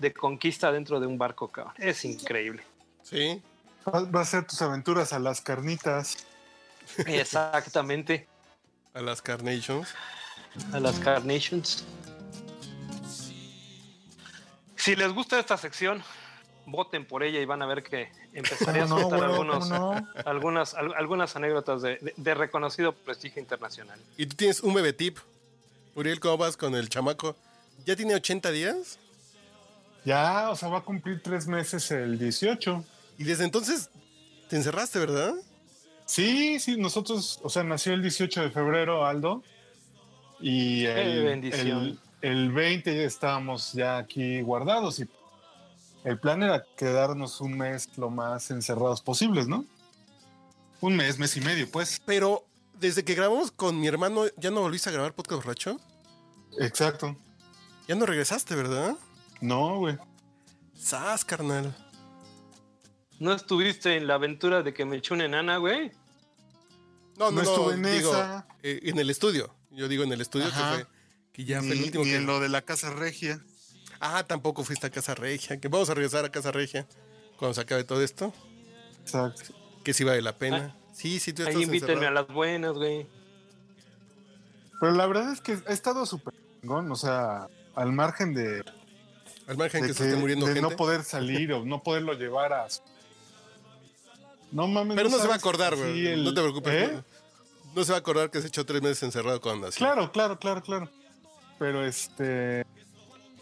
de conquista dentro de un barco, cabrón. Es increíble. Sí. Va a ser tus aventuras a las carnitas. Exactamente. A las Carnations. A las Carnations. Si les gusta esta sección, voten por ella y van a ver que empezaré a ¿Cómo no, soltar algunas, al- algunas anécdotas de, de- de reconocido prestigio internacional. Y tú tienes un bebé tip. Uriel, ¿cómo vas con el chamaco? ¿Ya tiene 80 días? Ya, o sea, va a cumplir tres meses el 18. Y desde entonces te encerraste, ¿verdad? Sí, sí, nosotros, o sea, nació el 18 de febrero Aldo. Y el, el 20 ya estábamos ya aquí guardados y el plan era quedarnos un mes lo más encerrados posibles, ¿no? Un mes, mes y medio, pues. Pero desde que grabamos con mi hermano, ¿ya no volviste a grabar podcast borracho? Exacto. Ya no regresaste, ¿verdad? No, güey. Sas, carnal. ¿No estuviste en la aventura de que me eché una enana, güey? No, no, No no. estuve en digo, esa. eh, en el estudio. Yo digo en el estudio Ajá. que fue. Que ya fue el último ni que. en lo de la casa regia. Ah, tampoco fuiste a Casa Regia. Que vamos a regresar a Casa Regia cuando se acabe todo esto. Exacto. Que sí vale la pena. sí, sí, tú estás Ahí invítenme a las buenas, güey. Pero la verdad es que ha estado súper chingón, o sea, al margen de, Al margen de que, se esté muriendo de gente. no poder salir o no poderlo llevar a... su- No mames. Pero no se va a acordar, güey. el- No te preocupes. ¿Eh? No se va a acordar que se echó tres meses encerrado cuando nació. Claro, claro, claro, claro. Pero este...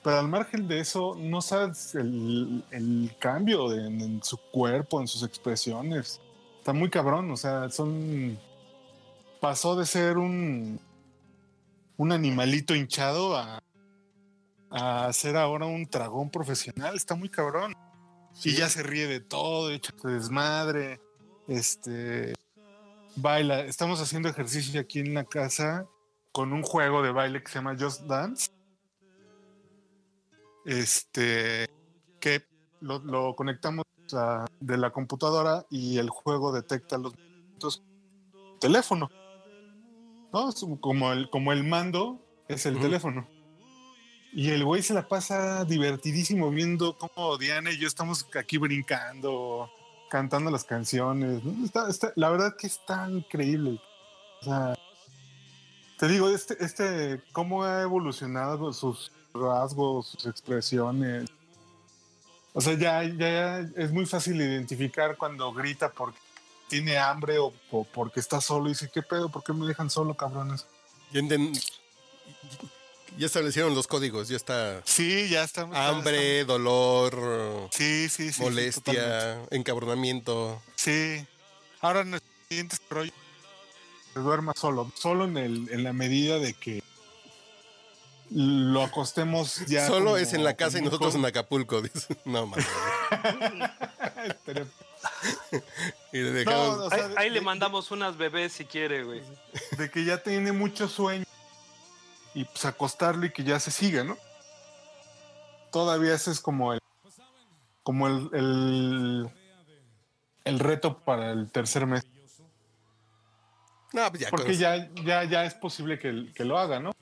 Pero al margen de eso, no sabes el, el cambio de- en, en su cuerpo, en sus expresiones. Está muy cabrón, o sea, son... Pasó de ser un... Un animalito hinchado a... A ser ahora un dragón profesional. Está muy cabrón. Sí. Y ya se ríe de todo, echa desmadre. este baila. Estamos haciendo ejercicio aquí en la casa con un juego de baile que se llama Just Dance. Este que lo, lo conectamos a- de la computadora y el juego detecta los movimientos teléfono. ¿No? Como el, como el mando es el teléfono. Y el güey se la pasa divertidísimo viendo cómo Diana y yo estamos aquí brincando, cantando las canciones. la verdad que está increíble. O sea, te digo, este, este, cómo ha evolucionado sus rasgos, sus expresiones. O sea, ya, ya es muy fácil identificar cuando grita porque tiene hambre o, porque está solo y dice, ¿qué pedo? ¿Por qué me dejan solo, cabrones? Enten- ya establecieron los códigos, ya está Sí, ya estamos. hambre, dolor, Sí, sí, sí. molestia, encabronamiento. Sí. Ahora en el siguiente rollo se duerma solo, solo en el, en la medida de que lo acostemos ya. Solo como- es en la casa y nosotros en. Acapulco. dice. No, mames. Estaría- Y le dejamos. No, o Ahí, de- le de- mandamos unas bebés si quiere, güey. de que ya tiene mucho sueño y pues acostarlo y que ya se siga, ¿no? Todavía ese es como el como el, el, el reto para el tercer mes. No, pues ya Porque con- ya, ya, ya es posible que, que lo haga, ¿no?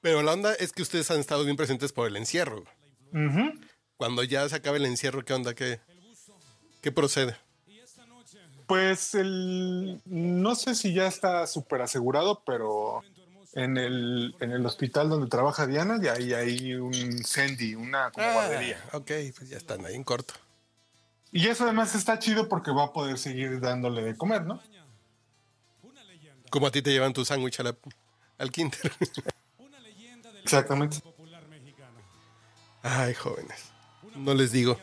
Pero la onda es que ustedes han estado bien presentes por el encierro. Cuando ya se acabe el encierro, ¿qué onda? ¿Qué, qué procede? Pues el no sé si ya está súper asegurado, pero en el, en el hospital donde trabaja Diana, ya hay, hay un Sandy, una como guardería. Ah, ok, pues ya están ahí en corto. Y eso además está chido porque va a poder seguir dándole de comer, ¿no? Como a ti te llevan tu sándwich al kinder. Exactamente. Ay, jóvenes. No les digo.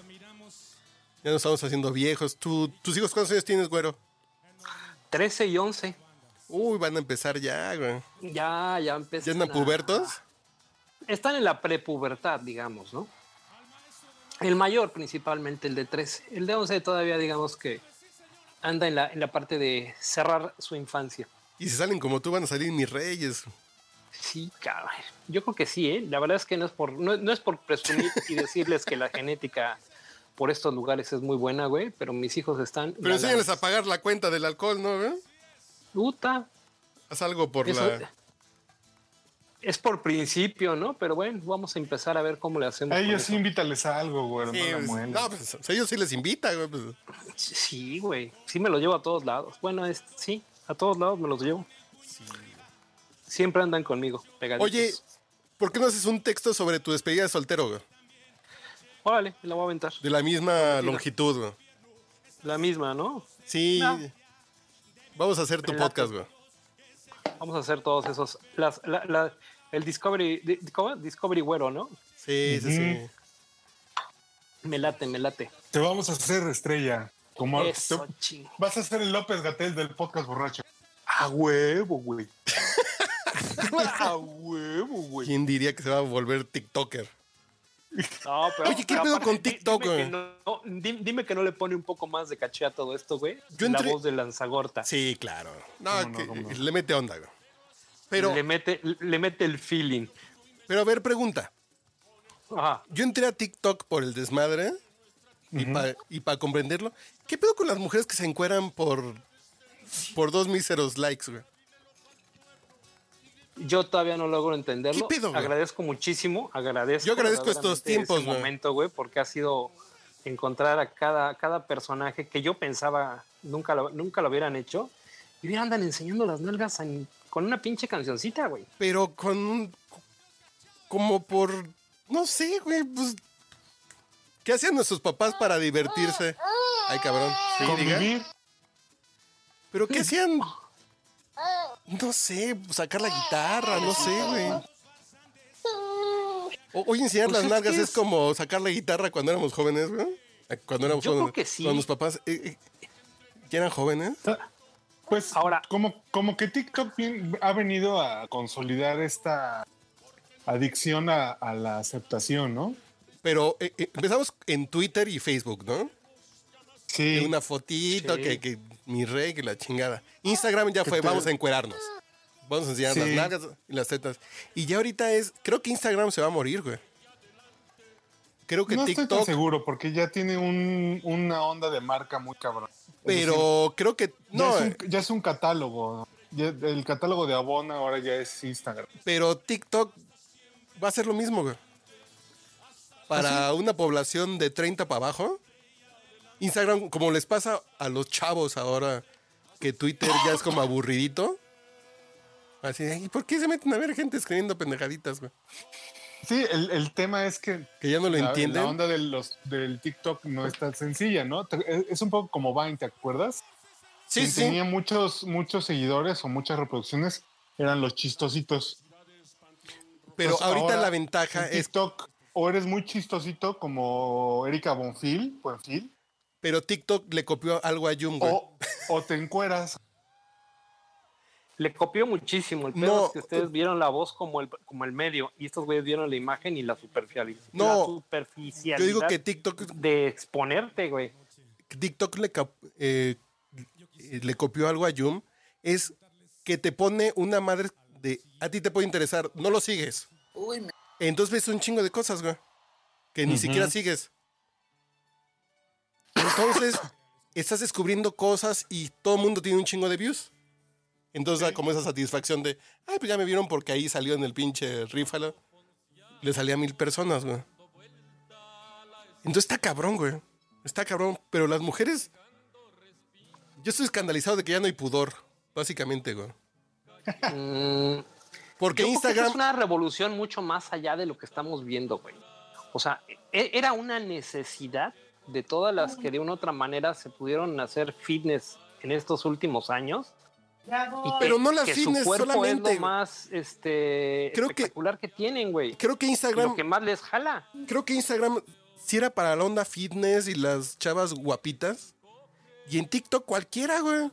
Ya nos estamos haciendo viejos. ¿Tú, ¿Tus hijos cuántos años tienes, güero? 13 y 11. Uy, van a empezar ya, güey. Ya, ya empezaron. ¿Ya andan pubertos? Están en la prepubertad, digamos, ¿no? El mayor, principalmente el de 13. El de 11 todavía, digamos que anda en la, en la parte de cerrar su infancia. Y si salen como tú, van a salir mis reyes. Sí, cabrón. Yo creo que sí, ¿eh? La verdad es que no es por, no, no es por presumir y decirles que la genética por estos lugares es muy buena, güey, pero mis hijos están. Pero enséñales a pagar la cuenta del alcohol, ¿no? güey? Puta. Haz algo por Eso- la... Es por principio, ¿no? Pero bueno, vamos a empezar a ver cómo le hacemos. A ellos sí invítales a algo, güey. Sí, no la pues, no, pues, a ellos sí les invita, güey. pues. Sí, güey. Sí me los llevo a todos lados. Bueno, es, sí, a todos lados me los llevo. Siempre andan conmigo, pegaditos. Oye, ¿por qué no haces un texto sobre tu despedida de soltero, güey? Órale, me la voy a aventar. De la misma longitud, güey. La misma, ¿no? Sí. No. Vamos a hacer tu podcast, güey. Vamos a hacer todos esos. Las, la- la- el Discovery. di- ¿cómo? Discovery Güero, ¿no? Sí, sí, sí. Me late, me late. Te vamos a hacer estrella. Como Eso, te- vas a ser el López Gatel del podcast borracho. A huevo, güey. a huevo, güey. ¿Quién diría que se va a volver TikToker? No, pero- Oye, ¿qué pero pedo aparte, con TikTok, dime que güey? no- no, di- dime que no le pone un poco más de caché a todo esto, güey. Yo La entré- voz de Lanzagorta. Sí, claro. No, ¿Cómo no, que le mete onda, güey. Pero, le, mete, le mete el feeling. pero a ver, pregunta. Ajá. Yo entré a TikTok por el desmadre y para comprenderlo. ¿Qué pedo con las mujeres que se encueran por, por dos míseros likes, güey? Yo todavía no logro entenderlo. ¿Qué pedo, agradezco muchísimo, agradezco. Yo agradezco estos tiempos, güey. momento, güey, porque ha sido encontrar a cada, cada personaje que yo pensaba nunca lo, nunca lo hubieran hecho. Y mira, andan enseñando las nalgas en- con una pinche cancioncita, güey. Pero con un... Como por... No sé, güey, pues... ¿Qué hacían nuestros papás para divertirse? Ay, cabrón. Sí, diga. Convivir. ¿Pero qué hacían? No sé, sacar la guitarra, no sé, güey. Hoy enseñar Pues las nalgas es es- como sacar la guitarra cuando éramos jóvenes, güey. Cuando éramos Yo creo jóvenes. que sí. Cuando los papás eh, eh, ya eran jóvenes. Pues Ahora- como, como que TikTok ha venido a consolidar esta adicción a, a la aceptación, ¿no? Pero eh, eh, empezamos en Twitter y Facebook, ¿no? Sí, una fotito, Sí. que, que mi rey, que la chingada. Instagram ya fue, te- vamos a encuerarnos. Vamos a enseñar las Sí. nalgas y las tetas. Y ya ahorita es, creo que Instagram se va a morir, güey. Creo que no estoy tan TikTok, seguro porque ya tiene un- una onda de marca muy cabrón. Pero creo que no, ya, eh, es un, ya es un catálogo. Ya- el catálogo de Avon ahora ya es Instagram. pero TikTok va a ser lo mismo, güey. Para una población de 30 para abajo, Instagram, como les pasa a los chavos ahora, que Twitter ya es como aburridito. Así, ¿y por qué se meten a ver gente escribiendo pendejaditas, güey? Sí, el, el tema es que Que ya no lo la, entienden. la onda de los, del TikTok no es tan sencilla, ¿no? Te- Es un poco como Vine, ¿te acuerdas? Sí, Quien sí. Tenía muchos, muchos seguidores o muchas reproducciones, eran los chistositos. Pero Entonces, ahorita la ventaja En es, TikTok, o eres muy chistosito como Erika Bonfil, Buenfil, pero TikTok le copió algo a Jung, güey. o, o te encueras. Le copió muchísimo. El pedo No, es que ustedes vieron la voz como el, como el medio y estos güeyes vieron la imagen y la superficialidad. No, la superficialidad Yo digo que TikTok, de exponerte, güey. TikTok le, eh, le copió algo a Jung. Es que te pone una madre de, a ti te puede interesar, no lo sigues. Uy, me- Entonces ves un chingo de cosas, güey. Que ni siquiera sigues. Entonces, estás descubriendo cosas y todo el mundo tiene un chingo de views. Entonces da como esa satisfacción de, ay, pues ya me vieron porque ahí salió en el pinche rífalo. Le salía a mil personas, güey. Entonces está cabrón, güey. Está cabrón. Pero las mujeres. Yo estoy escandalizado de que ya no hay pudor, básicamente, güey. Mm, Porque Yo creo que Instagram. es una revolución mucho más allá de lo que estamos viendo, güey. O sea, e- era una necesidad de todas las que de una u otra manera se pudieron hacer fitness en estos últimos años. Y que- Pero no las que fitness su cuerpo solamente. es lo más este, Creo que- espectacular que, tienen, güey. Creo que Instagram. Lo que más les jala. Creo que Instagram sí era para la onda fitness y las chavas guapitas. Y en TikTok cualquiera, güey.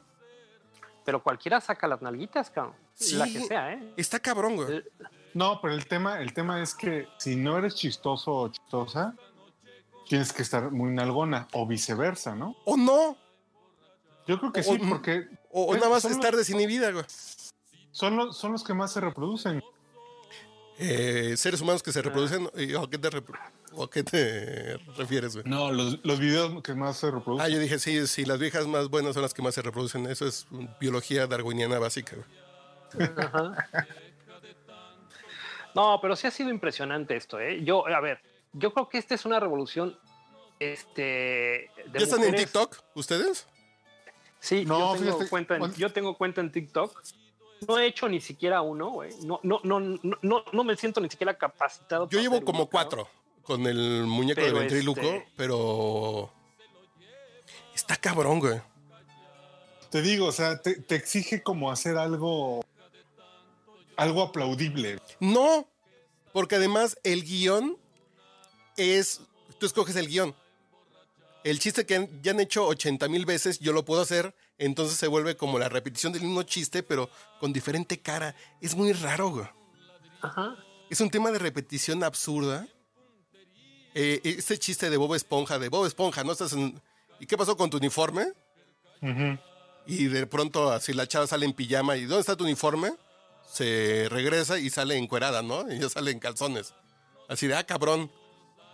Pero cualquiera saca las nalguitas, cabrón. Sí. La que sea, ¿eh? Está cabrón, güey. No, pero el tema, el tema es que si no eres chistoso o chistosa, tienes que estar muy nalgona o viceversa, ¿no? O no. Yo creo que O- sí, porque O, o Pues, nada más estar los- desinhibida, güey. son los, son los que más se reproducen. Eh, seres humanos que se reproducen. ¿y ¿O a qué te, repro- o a qué te refieres, güey? No, los, los videos que más se reproducen. Ah, yo dije, sí, sí, las viejas más buenas son las que más se reproducen. Eso es biología darwiniana básica, güey. Ajá. No, pero sí ha sido impresionante esto, ¿eh? Yo, a ver, yo creo que esta es una revolución. Este. de ¿Ya están en. TikTok ustedes? Sí, No, yo, tengo fíjate, cuenta en, yo tengo cuenta en TikTok. No he hecho ni siquiera uno, güey. No, no, no, no, no, me siento ni siquiera capacitado. Yo para llevo como cuatro con el muñeco de Pero ventríloco, este- pero. Está cabrón, güey. Te digo, o sea, te, te exige como hacer algo, algo aplaudible. No, porque además el guion es. Tú escoges el guion. El chiste que han- ya han hecho 80 mil veces, yo lo puedo hacer. Entonces se vuelve como la repetición del mismo chiste, pero con diferente cara. Es muy raro, güey. Ajá. Es un tema de repetición absurda. Eh, este chiste de Bob Esponja, de Bob Esponja, ¿no estás en... ¿Y qué pasó con tu uniforme? Y de pronto así la chava sale en pijama y ¿dónde está tu uniforme? Se regresa y sale encuerada, ¿no? Y ya sale en calzones. Así de, ah, cabrón.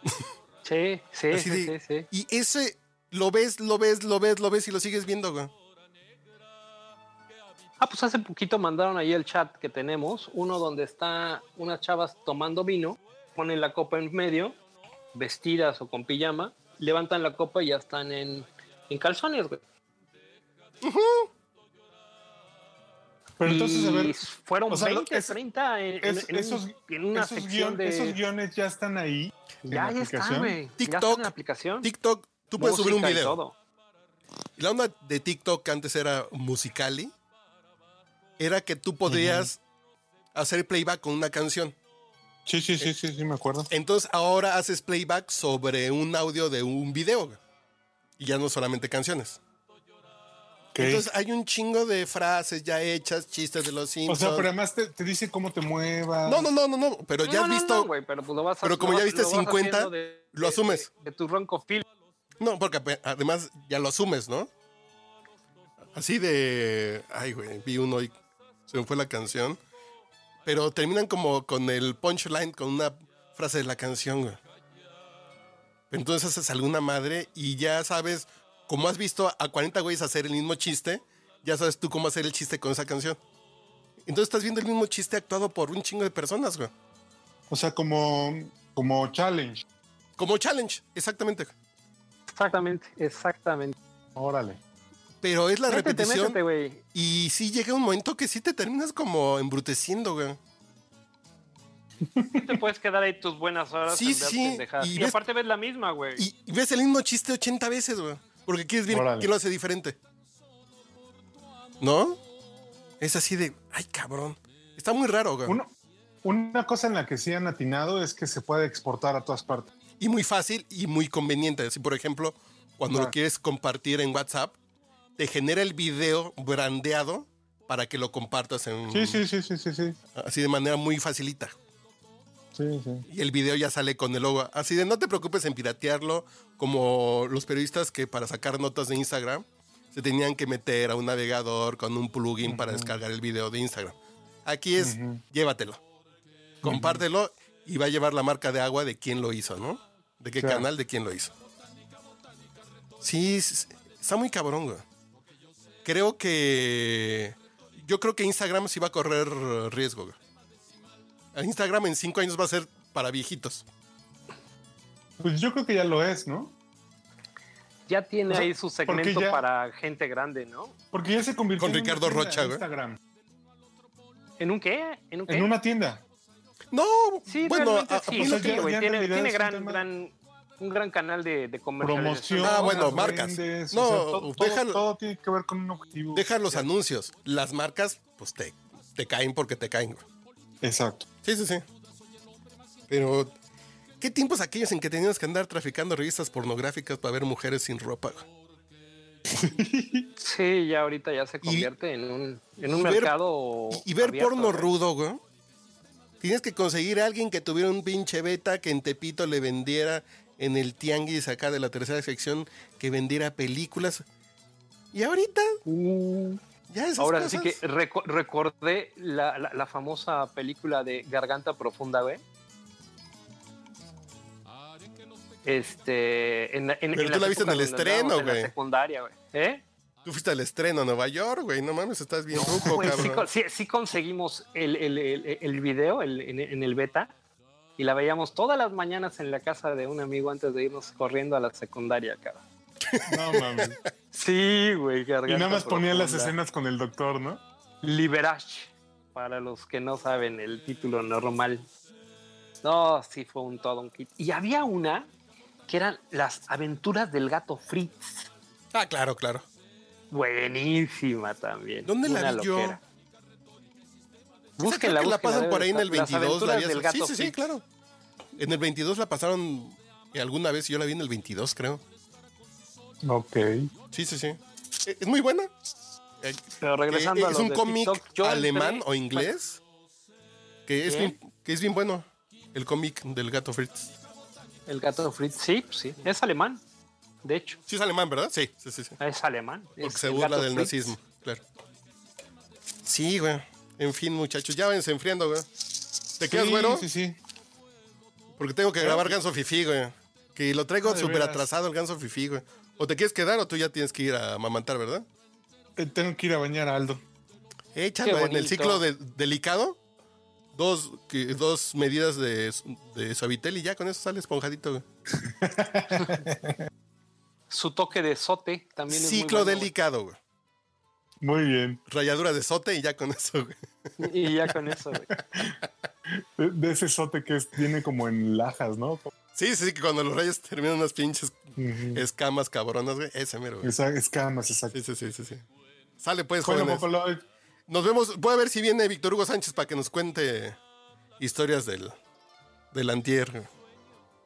Sí, sí, sí, de- sí, sí. Y ese lo ves, lo ves, lo ves, lo ves y lo sigues viendo, güey. Ah, pues hace poquito mandaron ahí el chat que tenemos, uno donde está unas chavas tomando vino, ponen la copa en medio, vestidas o con pijama, levantan la copa y ya están en, en calzones, güey. Pero entonces, a ver, fueron o sea, lo- 20, es- 30 en, en- es- en un- esos, en una esos, sección guion- de... esos guiones ya están ahí. en ya, la ya está, aplicación. güey. Ya TikTok, en la aplicación. TikTok, tú puedes subir un y video. todo. La onda de TikTok, que antes era Musicali, era que tú podías hacer playback con una canción. Sí, sí, sí, sí, sí, me acuerdo. Entonces ahora haces playback sobre un audio de un video. Y ya no solamente canciones. Entonces hay un chingo de frases ya hechas, chistes de los o Simpsons. sea, pero además te, te dice cómo te muevas. No, no, no, no, no. Pero ya No, has no, visto. no, güey, pero, pues lo vas a- pero como lo ya viste lo vas 50, haciendo de- lo asumes. De, de tu ronco film. No, porque además ya lo asumes, ¿no? Así de. Ay, güey, vi uno y se me fue la canción. Pero terminan como con el punchline, con una frase de la canción, güey. Entonces haces alguna madre y ya sabes, como has visto a 40 güeyes hacer el mismo chiste, ya sabes tú cómo hacer el chiste con esa canción. Entonces estás viendo el mismo chiste actuado por un chingo de personas, güey. O sea, como, como challenge. Como challenge, exactamente. Exactamente, exactamente. Órale. Pero es la Métete, repetición. métete, güey. Y sí llega un momento que sí te terminas como embruteciendo, güey. Sí te puedes quedar ahí tus buenas horas Sí, sí, y Y, ves- aparte ves la misma, güey. Y, y ves el mismo chiste 80 veces, güey. Porque quieres ver Órale. lo hace diferente. ¿No? Es así de, ay, cabrón. Está muy raro, güey. Uno- una cosa en la que sí han atinado es que se puede exportar a todas partes. Y muy fácil y muy conveniente. Si, por ejemplo, cuando lo quieres compartir en WhatsApp, te genera el video brandeado para que lo compartas en Sí, sí, sí, sí, sí, sí. así de manera muy facilita. Sí, sí. Y el video ya sale con el logo. Así de no te preocupes en piratearlo, como los periodistas que para sacar notas de Instagram se tenían que meter a un navegador con un plugin para descargar el video de Instagram. Aquí es, llévatelo, compártelo y va a llevar la marca de agua de quién lo hizo, ¿no? De qué Claro. canal, de quién lo hizo. Sí, está muy cabrón, güey. Creo que... Yo creo que Instagram sí va a correr riesgo, güey. Instagram en cinco años va a ser para viejitos. Pues yo creo que ya lo es, ¿no? Ya tiene O sea, ahí su segmento ya- para gente grande, ¿no? Porque ya se convirtió Con en Ricardo Rocha, güey. Instagram. ¿En un qué? ¿En un qué? En una tienda. No, Sí, bueno, a- sí, pues, ya- tiene, güey. ya en Tiene, realidad tiene es un gran, un gran canal de, de. Promoción. Ah, bueno, marcas. vendes, No, o sea, to- todo, déjalo- todo tiene que ver con un objetivo. deja los anuncios. Las marcas, pues te, te caen porque te caen. güey. Exacto. Sí, sí, sí. Pero, ¿qué tiempos aquellos en que tenías que andar traficando revistas pornográficas para ver mujeres sin ropa? Sí, ya ahorita ya se convierte en un, en un y ver- mercado. Y, y ver abierto, porno rudo, güey. Tienes que conseguir a alguien que tuviera un pinche beta que en Tepito le vendiera en el tianguis acá de la tercera sección, que vendiera películas. Y ahorita, Uh, ya esas ahora cosas. sí que reco- recordé la, la- la famosa película de Garganta Profunda, güey. Este. En, en- Pero en tú la viste en el estreno, andábamos en la güey. secundaria, güey. ¿Eh? Tú fuiste al estreno a Nueva York, güey. No mames, estás bien ruco, Güey, sí, cabrón. sí- sí conseguimos el, el- el- el video el- en, en el beta y la veíamos todas las mañanas en la casa de un amigo antes de irnos corriendo a la secundaria, cabrón. No mames. Sí, güey. y nada más ponían las escenas con el doctor, ¿no? Liberage, para los que no saben el título normal. No, sí fue un todo un kit. Y había una que eran las aventuras del gato Fritz. Ah, claro, claro. Buenísima también. ¿Dónde la vi yo? loquera. Búsquenla, creo que la pasan por ahí en el estar. Las 22. la del gato sí, sí, sí, claro. En el 22 la pasaron alguna vez. Yo la vi en el 22, creo. Ok. Sí, sí, sí. Eh, Es muy buena. Eh, Pero eh, regresando a es un cómic alemán entré- o inglés que es, bien, que es bien bueno. El cómic del gato Fritz. El gato Fritz, sí, pues sí. Es alemán, de hecho. Sí, es alemán, ¿verdad? Sí, sí, sí. sí. Es alemán. Porque es se burla del Fritz. nazismo, claro. Sí, güey. En fin, muchachos, ya váyanse enfriando, güey. ¿Te quedas, sí, güero? Sí, sí. Porque tengo que grabar Ganso Fifi, güey. Que lo traigo Ah, súper atrasado el Ganso Fifi, güey. O te quieres quedar o tú ya tienes que ir a mamantar, ¿verdad? Eh, Tengo que ir a bañar a Aldo. Échalo en el ciclo de- delicado. Dos, que- dos medidas de, de suavitel y ya con eso sale esponjadito, güey. Su toque de sote también es muy Ciclo bueno, delicado, güey. Muy bien. Ralladura de sote y ya con eso, güey. Y ya con eso, güey. De, de ese sote que es- viene como en lajas, ¿no? Sí, sí, sí, que cuando los rayos terminan unas pinches escamas cabronas, güey. Ese mero, güey. Esa escamas, exacto. Sí, sí, sí, sí, sí. Sale pues, jóvenes. Nos vemos. Voy a ver si viene Víctor Hugo Sánchez para que nos cuente historias del, del antier. güey.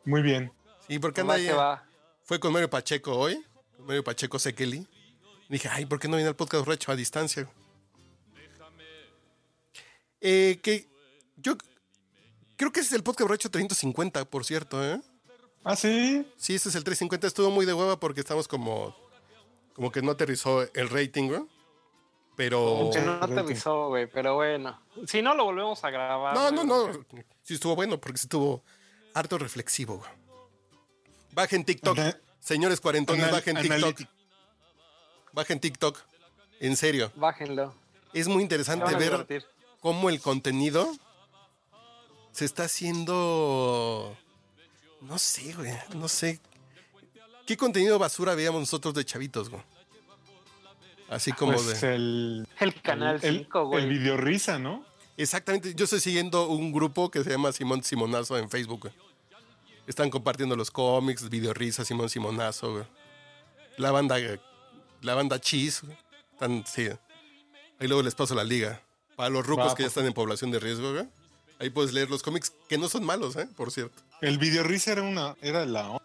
muy bien. Sí, porque anda Va ahí. Fue con Mario Pacheco hoy. Con Mario Pacheco Sekeli. Dije, ay, ¿por qué no viene al podcast Recho a distancia? güey? Eh, que yo creo que ese es el podcast Recho 350, por cierto, ¿eh? Ah, sí. Sí, este es el 350. Estuvo muy de hueva porque estamos como. Como que no aterrizó el rating, güey. Pero. Que no aterrizó, güey, pero bueno. Si no, lo volvemos a grabar. No, no, no. Sí estuvo bueno porque sí estuvo harto reflexivo, güey. Bajen TikTok. Ana- Señores cuarentones, bajen TikTok. Bajen TikTok. En serio. Bájenlo. Es muy interesante ver divertir. Cómo el contenido se está haciendo. No sé, güey. No sé. ¿Qué contenido basura veíamos nosotros de chavitos, güey? Así como Pues de. el, El canal el, 5, el güey. video risa, ¿no? Exactamente. Yo estoy siguiendo un grupo que se llama Simón Simonazo en Facebook, güey. Están compartiendo los cómics, video risa, Simón Simonazo, güey. La banda. La banda Cheese, güey. Están, sí. Ahí luego les paso la liga. Para los rucos Va, que ya están en población de riesgo, güey. Ahí puedes leer los cómics que no son malos, ¿eh? Por cierto. El video risa era una, era la onda.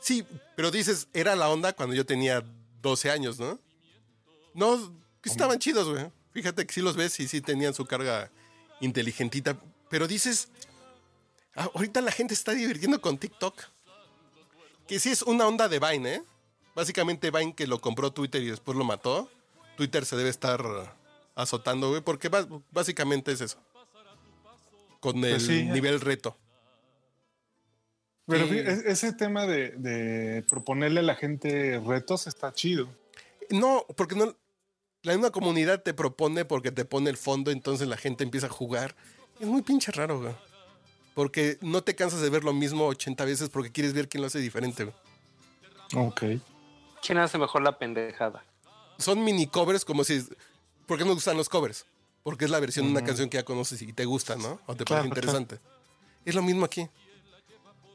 Sí, pero dices, era la onda cuando yo tenía 12 años, ¿no? No, que estaban chidos, güey. Fíjate que sí los ves y sí tenían su carga inteligentita. Pero dices, ah, ahorita la gente está divirtiendo con TikTok. Que sí es una onda de Vine, ¿eh? Básicamente Vine que lo compró Twitter y después lo mató. Twitter se debe estar azotando, güey, porque básicamente es eso. Con el Pues sí. nivel reto. Pero Sí. ese tema de, de proponerle a la gente retos está chido. No, porque no. La misma comunidad te propone porque te pone el fondo, entonces la gente empieza a jugar. Es muy pinche raro, güey. Porque no te cansas de ver lo mismo 80 veces porque quieres ver quién lo hace diferente, güey. Ok. ¿Quién hace mejor la pendejada? Son mini covers como si. ¿Por qué nos gustan los covers? Porque es la versión de una canción que ya conoces y te gusta, ¿no? O te parece Claro, interesante. Es lo mismo aquí.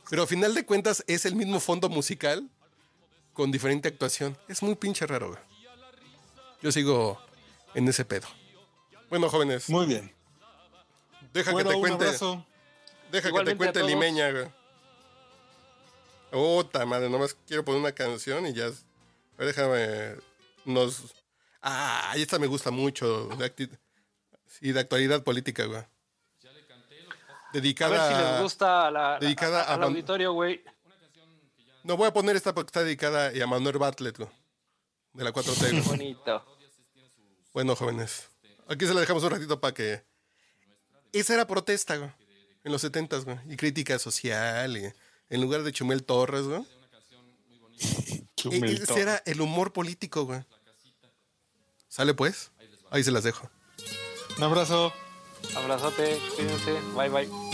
Pero a final de cuentas es el mismo fondo musical con diferente actuación. Es muy pinche raro, güey. Yo sigo en ese pedo. Bueno, jóvenes, Muy bien. deja Bueno, que te un cuente. abrazo. Deja que te cuente. Limeña, güey. Puta madre, nomás quiero poner una canción y ya. Déjame. Nos. Ah, esta me gusta mucho. De Sí, de actualidad política, güey. A Dedicada. ver si les gusta a la, dedicada a- al a- auditorio, güey. No voy a poner esta porque está dedicada a Manuel Bartlett, güey. De la 4T. güey. Bonito. Bueno, jóvenes. Aquí se la dejamos un ratito para que. Esa era protesta, güey. En los 70 güey. Y crítica social. Y en lugar de Chumel Torres, güey. E- Chumel Ese era el humor político, güey. ¿Sale pues? Ahí se las dejo. Un abrazo. Abrazote, cuídense. Bye, bye.